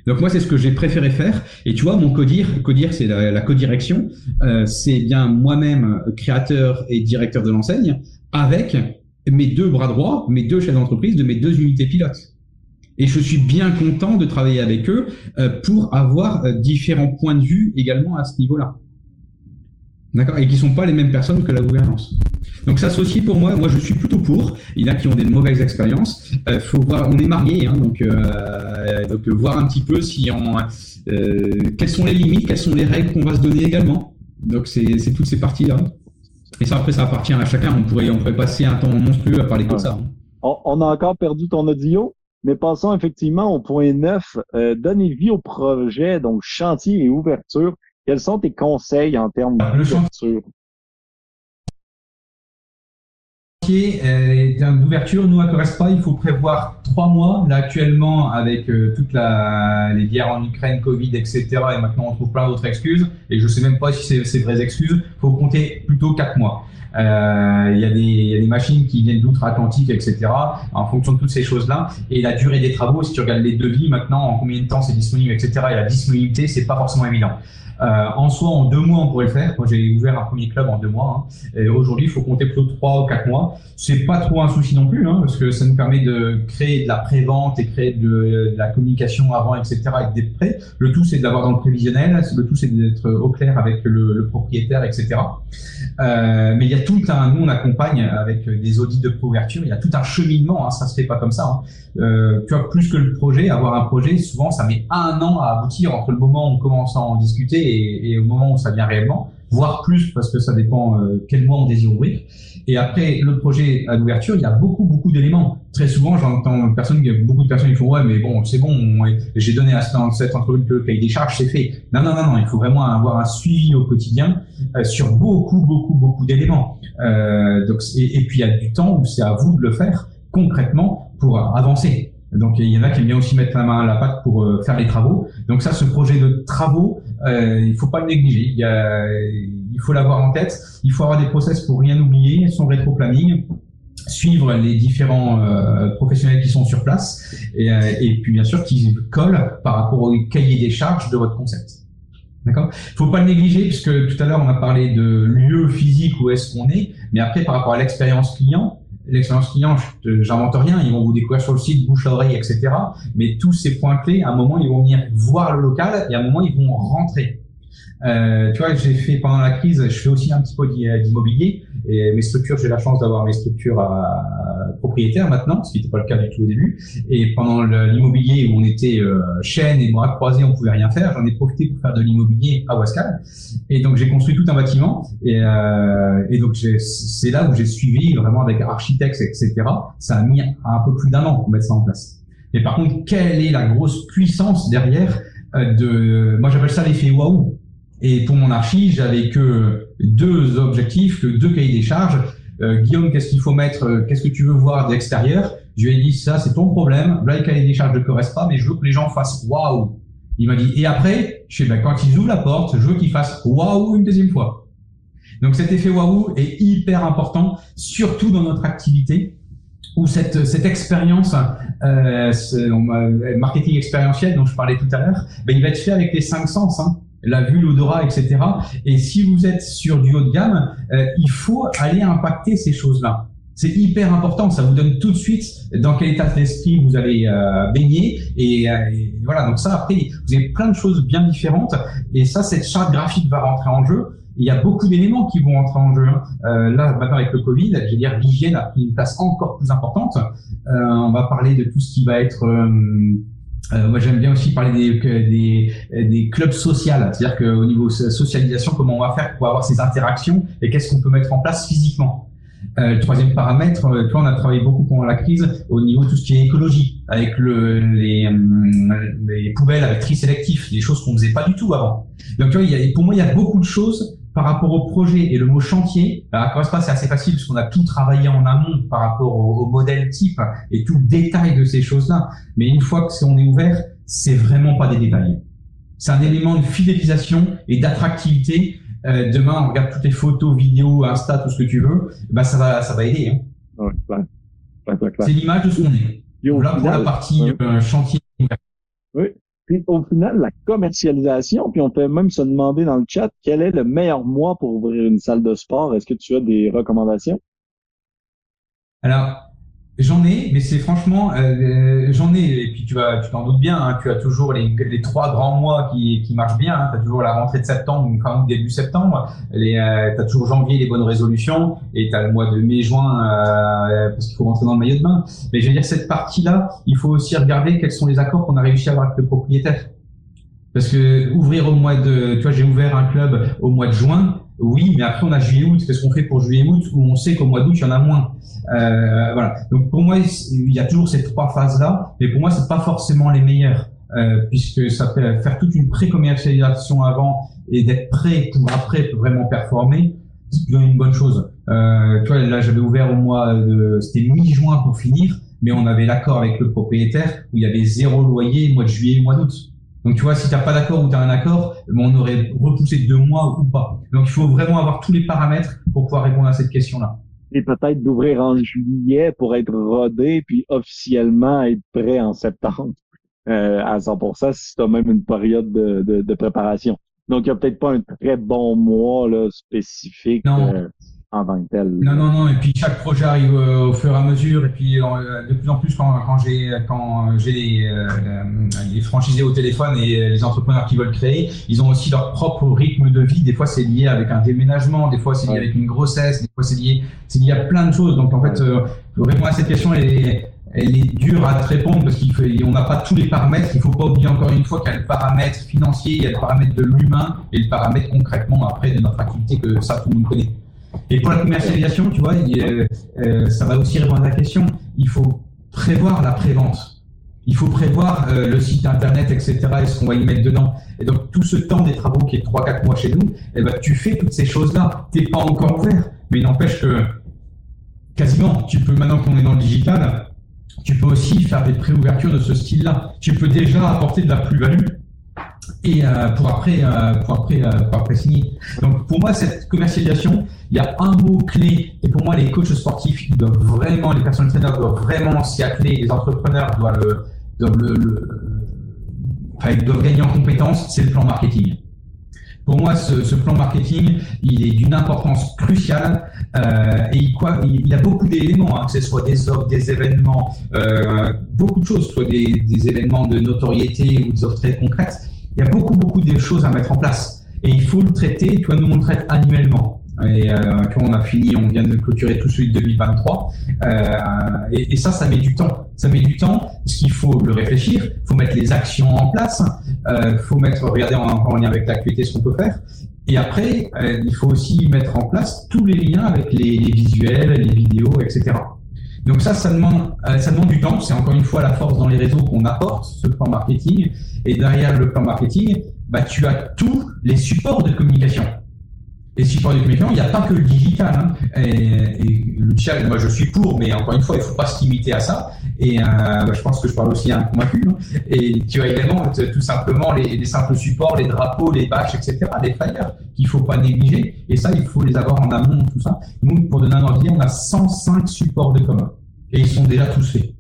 C: Donc moi c'est ce que j'ai préféré faire. Et tu vois mon codir, codir c'est la, la codirection, c'est bien moi-même créateur et directeur de l'enseigne avec mes deux bras droits, mes deux chefs d'entreprise de mes deux unités pilotes. Et je suis bien content de travailler avec eux euh, pour avoir euh, différents points de vue également à ce niveau-là. D'accord Et qui sont pas les mêmes personnes que la gouvernance. Donc s'associer pour moi, moi je suis plutôt pour. Il y en a qui ont des mauvaises expériences. Euh, faut voir, on est mariés, hein, donc, euh, donc voir un petit peu si on, quelles sont les limites, quelles sont les règles qu'on va se donner également. Donc c'est toutes ces parties-là. Et ça, après, ça appartient à chacun. On pourrait, on pourrait passer un temps monstrueux à parler comme ça.
B: On, a encore perdu ton audio, mais passons effectivement au point 9. Euh, donner vie au projet, donc chantier et ouverture. Quels sont tes conseils en termes d'ouverture?
C: Euh, termes d'ouverture, nous à Correspa, il faut prévoir trois mois. Là actuellement, avec euh, toutes les guerres en Ukraine, Covid, etc. Et maintenant, on trouve plein d'autres excuses. Et je sais même pas si c'est vraies excuses. Il faut compter plutôt quatre mois. Euh, il y, a des, des machines qui viennent d'outre-Atlantique, etc. En fonction de toutes ces choses-là. Et la durée des travaux, si tu regardes les devis maintenant, en combien de temps c'est disponible, etc. Et la disponibilité, c'est pas forcément évident. Euh, en soi, en deux mois, on pourrait le faire. Moi, j'ai ouvert un premier club en deux mois. Hein. Aujourd'hui, il faut compter plutôt trois ou quatre mois. C'est pas trop un souci non plus, hein, parce que ça nous permet de créer de la pré-vente et créer de, la communication avant, etc. avec des prêts. Le tout, c'est de l'avoir dans le prévisionnel. Le tout, c'est d'être au clair avec le, propriétaire, etc. Euh, mais il y a tout un, nous, on accompagne avec des audits de couverture. Il y a tout un cheminement. Hein, ça se fait pas comme ça. Hein. Euh, tu vois, plus que le projet, avoir un projet, souvent, ça met un an à aboutir entre le moment où on commence à en discuter au moment où ça vient réellement, voire plus parce que ça dépend euh, quel mois on désire ouvrir. Et après le projet à l'ouverture, il y a beaucoup beaucoup d'éléments. Très souvent, j'entends personne, beaucoup de personnes qui font ouais mais bon c'est bon, j'ai donné à cette entreprise le cahier des charges, c'est fait. Non non non non, il faut vraiment avoir un suivi au quotidien euh, sur beaucoup beaucoup beaucoup d'éléments. Euh, et, et puis il y a du temps où c'est à vous de le faire concrètement pour avancer. Donc il y en a qui aiment bien aussi mettre la main à la pâte pour euh, faire les travaux. Donc ça, ce projet de travaux, euh, il faut pas le négliger. Il, y a, il faut l'avoir en tête. Il faut avoir des process pour rien oublier, son rétro-planning, suivre les différents euh, professionnels qui sont sur place et, euh, et puis bien sûr qui collent par rapport au cahier des charges de votre concept. D'accord? Faut pas le négliger puisque tout à l'heure on a parlé de lieu physique où est-ce qu'on est, mais après par rapport à l'expérience client, l'expérience client, j'invente rien, ils vont vous découvrir sur le site, bouche à oreille, etc. Mais tous ces points clés, à un moment, ils vont venir voir le local et à un moment, ils vont rentrer. Euh, tu vois, j'ai fait pendant la crise, je fais aussi un petit peu d'immobilier et mes structures, j'ai la chance d'avoir mes structures à, propriétaires maintenant, ce qui n'était pas le cas du tout au début. Et pendant l'immobilier où on était euh, chaîne et bras croisés, on pouvait rien faire, j'en ai profité pour faire de l'immobilier à Wascal. Et donc j'ai construit tout un bâtiment et, euh, et donc c'est là où j'ai suivi vraiment avec architectes, etc. Ça a mis un peu plus d'un an pour mettre ça en place. Mais par contre, quelle est la grosse puissance derrière euh, de, moi j'appelle ça l'effet waouh. Et pour mon archi, j'avais que deux objectifs, deux cahiers des charges. Euh, Guillaume, qu'est-ce qu'il faut mettre euh, Qu'est-ce que tu veux voir de l'extérieur Je lui ai dit ça, c'est ton problème. Là, le cahier des charges ne correspond pas, mais je veux que les gens fassent waouh. Il m'a dit et après, je sais ben, quand ils ouvrent la porte, je veux qu'ils fassent waouh une deuxième fois. Donc cet effet waouh est hyper important, surtout dans notre activité où cette, cette expérience, euh, marketing expérientiel dont je parlais tout à l'heure, ben, il va être fait avec les cinq sens. Hein la vue, l'odorat, etc. Et si vous êtes sur du haut de gamme, euh, il faut aller impacter ces choses-là. C'est hyper important, ça vous donne tout de suite dans quel état d'esprit vous allez euh, baigner et, euh, voilà. Donc ça après, vous avez plein de choses bien différentes et ça, cette charte graphique va rentrer en jeu. il y a beaucoup d'éléments qui vont rentrer en jeu. Hein. Euh, là, maintenant avec le Covid, je veux dire, l'hygiène a pris une place encore plus importante. on va parler de tout ce qui va être euh, moi, j'aime bien aussi parler des, des, des clubs sociaux, c'est-à-dire qu'au niveau socialisation, comment on va faire pour avoir ces interactions et qu'est-ce qu'on peut mettre en place physiquement? Euh, le troisième paramètre, euh, tu vois, on a travaillé beaucoup pendant la crise au niveau de tout ce qui est écologie, avec le, les, euh, les poubelles avec tri sélectif, des choses qu'on faisait pas du tout avant. Donc, tu vois, il y a, pour moi, il y a beaucoup de choses par rapport au projet et le mot chantier, à c'est assez facile puisqu'on a tout travaillé en amont par rapport au, modèle type et tout le détail de ces choses-là. Mais une fois que on est ouvert, c'est vraiment pas des détails. C'est un élément de fidélisation et d'attractivité. Euh, demain, on regarde toutes les photos, vidéos, Insta, tout ce que tu veux. Bah, ça va, ça va aider. Hein. c'est l'image de ce qu'on est. Là, pour la partie euh, chantier.
B: Oui. Puis au final, la commercialisation, puis on peut même se demander dans le chat quel est le meilleur mois pour ouvrir une salle de sport? Est-ce que tu as des recommandations?
C: Alors, J'en ai, mais c'est franchement, euh, j'en ai, et puis tu vas, tu t'en doutes bien, hein, tu as toujours les, trois grands mois qui, qui marchent bien, hein, tu as toujours la rentrée de septembre, enfin début septembre, les, euh, tu as toujours janvier les bonnes résolutions, et tu as le mois de mai-juin euh, parce qu'il faut rentrer dans le maillot de bain. Mais je veux dire, cette partie-là, il faut aussi regarder quels sont les accords qu'on a réussi à avoir avec le propriétaire. Parce que ouvrir au mois de, tu vois, j'ai ouvert un club au mois de juin, oui, mais après on a juillet-août. Qu'est-ce qu'on fait pour juillet-août où on sait qu'au mois d'août il y en a moins? Euh, Voilà. Donc pour moi, il y a toujours ces trois phases-là, mais pour moi c'est pas forcément les meilleures euh, puisque ça fait faire toute une pré-commercialisation avant et d'être prêt pour après vraiment performer, c'est plutôt une bonne chose. Euh, tu vois, là j'avais ouvert au mois de, c'était mi-juin pour finir, mais on avait l'accord avec le propriétaire où il y avait zéro loyer mois de juillet et mois d'août. Donc tu vois, si tu n'as pas d'accord ou tu as un accord, on aurait repoussé de deux mois ou pas. Donc il faut vraiment avoir tous les paramètres pour pouvoir répondre à cette question-là.
B: Et peut-être d'ouvrir en juillet pour être rodé, puis officiellement être prêt en septembre euh, à 100%, si tu as même une période de, de, préparation. Donc il n'y a peut-être pas un très bon mois là, spécifique.
C: Non. Euh, non, non, non. Et puis chaque projet arrive euh, au fur et à mesure. Et puis euh, de plus en plus, quand, quand j'ai quand j'ai les, euh, les franchisés au téléphone et les entrepreneurs qui veulent créer, ils ont aussi leur propre rythme de vie. Des fois, c'est lié avec un déménagement. Des fois, c'est lié avec une grossesse. Des fois, c'est lié, c'est lié à plein de choses. Donc en fait, pour répondre à cette question, elle est, elle est dure à te répondre parce qu'on n'a pas tous les paramètres. Il faut pas oublier encore une fois qu'il y a le paramètre financier, il y a le paramètre de l'humain et le paramètre concrètement après de notre activité que ça tout le monde connaît. Et pour la commercialisation, tu vois, euh, ça va aussi répondre à la question. Il faut prévoir la prévente. Il faut prévoir euh, le site internet, etc. et ce qu'on va y mettre dedans. Et donc tout ce temps des travaux qui est 3-4 mois chez nous, eh ben, tu fais toutes ces choses-là. Tu n'es pas encore ouvert. Mais il n'empêche que quasiment, tu peux, maintenant qu'on est dans le digital, tu peux aussi faire des préouvertures de ce style-là. Tu peux déjà apporter de la plus-value et euh, pour après euh, pour après euh, pour après signer. Donc pour moi cette commercialisation, il y a un mot clé et pour moi les coachs sportifs doivent vraiment les personnes traîneurs doivent vraiment s'y atteler, les entrepreneurs doivent le doivent le, enfin, ils doivent gagner en compétences, c'est le plan marketing. Pour moi, ce, plan marketing, il est d'une importance cruciale et il, a beaucoup d'éléments, hein, que ce soit des offres, des événements, beaucoup de choses, soit des, événements de notoriété ou des offres très concrètes. Il y a beaucoup, beaucoup de choses à mettre en place. Et il faut le traiter, tu vois, nous on le traite annuellement. Et euh, on a fini, on vient de clôturer tout celui de 2023. Euh, et, ça, ça met du temps. Ça met du temps parce qu'il faut le réfléchir, il faut mettre les actions en place, il euh, faut mettre, regarder en, en lien avec l'actualité ce qu'on peut faire. Et après, euh, il faut aussi mettre en place tous les liens avec les visuels, les vidéos, etc. Donc ça, ça demande, euh, ça demande du temps. C'est encore une fois la force dans les réseaux qu'on apporte, ce plan marketing. Et derrière le plan marketing, bah, tu as tous les supports de communication les supports de communication, il n'y a pas que le digital. Hein. Et, le chat, moi je suis pour, mais encore une fois, il ne faut pas se limiter à ça. Et euh, bah, je pense que je parle aussi à un convaincu. Hein. Et tu as également tout simplement les, les, simples supports, les drapeaux, les bâches, etc., les flyers qu'il ne faut pas négliger. Et ça, il faut les avoir en amont, tout ça. Nous, pour donner un ordre on a 105 supports de commun. Et ils sont déjà tous faits.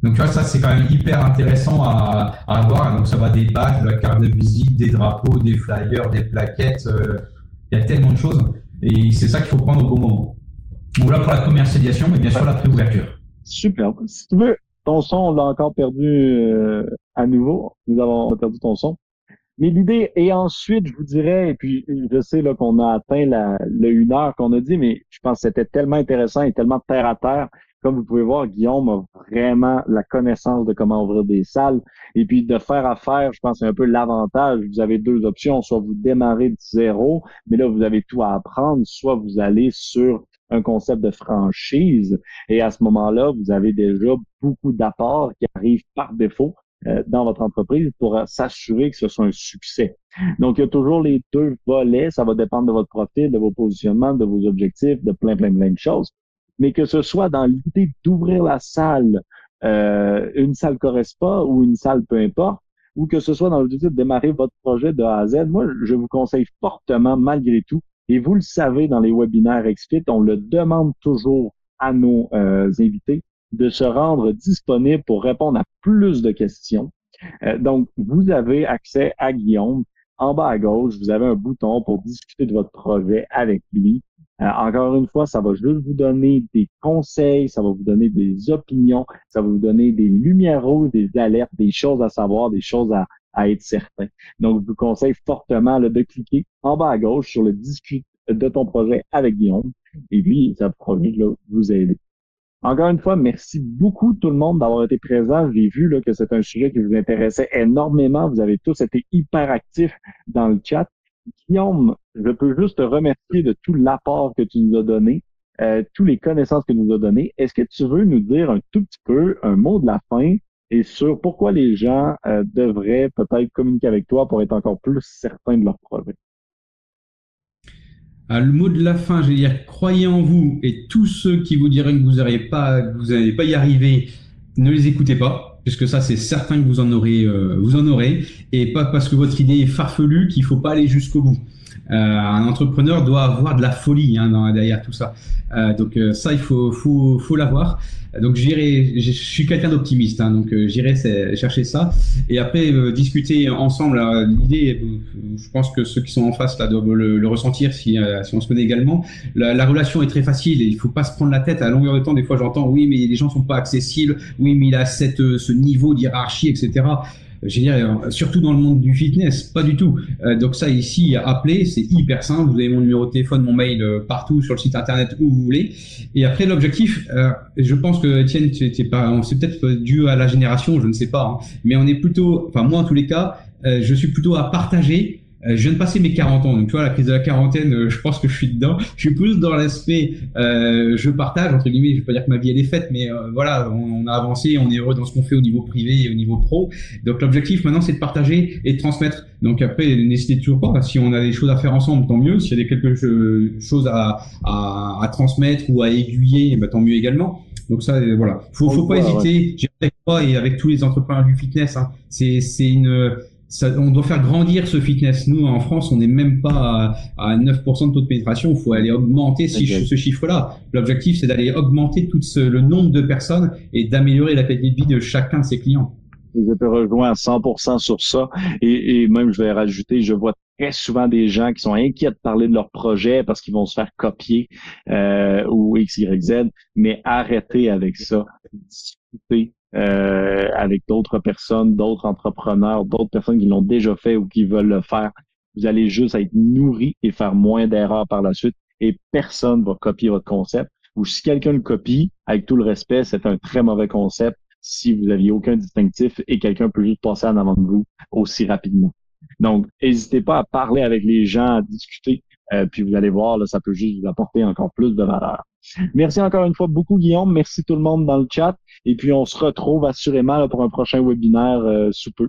C: Donc, tu vois, ça, c'est quand même hyper intéressant à, avoir. Donc, ça va des badges, de la carte de visite, des drapeaux, des flyers, des plaquettes. Euh, il y a tellement de choses. Et c'est ça qu'il faut prendre au bon moment. Voilà pour la commercialisation, mais bien sûr la préouverture.
B: Super. Si tu veux, ton son, on l'a encore perdu euh, à nouveau. Nous avons perdu ton son. Mais l'idée, et ensuite, je vous dirais, et puis je sais là qu'on a atteint la, le une heure qu'on a dit, mais je pense que c'était tellement intéressant et tellement terre à terre comme vous pouvez voir, Guillaume a vraiment la connaissance de comment ouvrir des salles. Et puis de faire affaire, je pense, c'est un peu l'avantage. Vous avez deux options. Soit vous démarrez de zéro, mais là, vous avez tout à apprendre. Soit vous allez sur un concept de franchise. Et à ce moment-là, vous avez déjà beaucoup d'apports qui arrivent par défaut euh, dans votre entreprise pour s'assurer que ce soit un succès. Donc, il y a toujours les deux volets. Ça va dépendre de votre profil, de vos positionnements, de vos objectifs, de plein, plein, plein de choses mais que ce soit dans l'idée d'ouvrir la salle, euh, une salle correspond ou une salle peu importe, ou que ce soit dans l'idée de démarrer votre projet de A à Z, moi, je vous conseille fortement, malgré tout, et vous le savez dans les webinaires Expit, on le demande toujours à nos euh, invités de se rendre disponible pour répondre à plus de questions. Euh, donc, vous avez accès à Guillaume. En bas à gauche, vous avez un bouton pour discuter de votre projet avec lui. Euh, encore une fois, ça va juste vous donner des conseils, ça va vous donner des opinions, ça va vous donner des lumières des alertes, des choses à savoir, des choses à, être certain. Donc, je vous conseille fortement de cliquer en bas à gauche sur le discute de ton projet avec Guillaume. Et puis, ça promet de vous aider. Encore une fois, merci beaucoup tout le monde d'avoir été présent. J'ai vu là, que c'est un sujet qui vous intéressait énormément. Vous avez tous été hyper actifs dans le chat. Guillaume, je peux juste te remercier de tout l'apport que tu nous as donné, euh, toutes les connaissances que tu nous as données. Est-ce que tu veux nous dire un tout petit peu un mot de la fin et sur pourquoi les gens euh, devraient peut-être communiquer avec toi pour être encore plus certains de leur projet?
C: Ah, le mot de la fin, je vais dire, croyez en vous et tous ceux qui vous diraient que vous n'allez pas, vous n'allez pas y arriver, ne les écoutez pas puisque ça c'est certain que vous en aurez, euh, vous en aurez, et pas parce que votre idée est farfelue qu'il faut pas aller jusqu'au bout. Euh, un entrepreneur doit avoir de la folie hein, derrière tout ça. Euh, donc euh, ça, il faut, faut, faut l'avoir. Donc j'irai, je suis quelqu'un d'optimiste, hein, donc euh, j'irai chercher ça et après euh, discuter ensemble. L'idée, je pense que ceux qui sont en face là doivent le, le ressentir si, si, on se connaît également. La, la, relation est très facile et il faut pas se prendre la tête à longueur de temps. Des fois, j'entends oui, mais les gens sont pas accessibles. Oui, mais il a cette, ce niveau d'hiérarchie, etc je veux dire, surtout dans le monde du fitness, pas du tout. Euh, donc ça ici, appeler, c'est hyper simple. Vous avez mon numéro de téléphone, mon mail euh, partout sur le site internet où vous voulez. Et après l'objectif, euh, je pense que Étienne, c'est pas, c'est peut-être dû à la génération, je ne sais pas, hein. mais on est plutôt, enfin moi en tous les cas, je suis plutôt à partager je viens de passer mes 40 ans, donc tu vois, la crise de la quarantaine, euh, je pense que je suis dedans. Je suis plus dans l'aspect, euh, je partage, entre guillemets, je vais pas dire que ma vie elle est faite, mais euh, voilà, on, a avancé, on est heureux dans ce qu'on fait au niveau privé et au niveau pro. Donc l'objectif maintenant, c'est de partager et de transmettre. Donc après, n'hésitez toujours pas, si on a des choses à faire ensemble, tant mieux. S'il y a des quelque chose à, à, à transmettre ou à aiguiller, bah, tant mieux également. Donc ça, voilà, faut, faut pas hésiter. J'ai avec toi et avec tous les entrepreneurs du fitness, hein. c'est c'est une on doit faire grandir ce fitness. Nous, en France, on n'est même pas à, 9% de taux de pénétration. Il faut aller augmenter ce chiffre-là. L'objectif, c'est d'aller augmenter tout le nombre de personnes et d'améliorer la qualité de vie de chacun de ses clients.
B: je te rejoins à 100% sur ça. Et, et, même, je vais rajouter, je vois très souvent des gens qui sont inquiets de parler de leur projet parce qu'ils vont se faire copier euh, ou X, Y, Z. Mais arrêtez avec ça. Discutez euh, avec d'autres personnes, d'autres entrepreneurs, d'autres personnes qui l'ont déjà fait ou qui veulent le faire. Vous allez juste être nourri et faire moins d'erreurs par la suite et personne va copier votre concept. Ou si quelqu'un le copie, avec tout le respect, c'est un très mauvais concept si vous n'aviez aucun distinctif et quelqu'un peut juste passer en avant de vous aussi rapidement. Donc, n'hésitez pas à parler avec les gens, à discuter, euh, puis vous allez voir, là, ça peut juste vous apporter encore plus de valeur. Merci encore une fois beaucoup, Guillaume. Merci tout le monde dans le chat. Et puis, on se retrouve assurément pour un prochain webinaire euh, sous peu.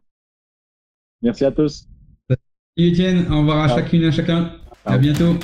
B: Merci à tous.
C: Salut Étienne. Au revoir à chacune et à chacun. À bientôt.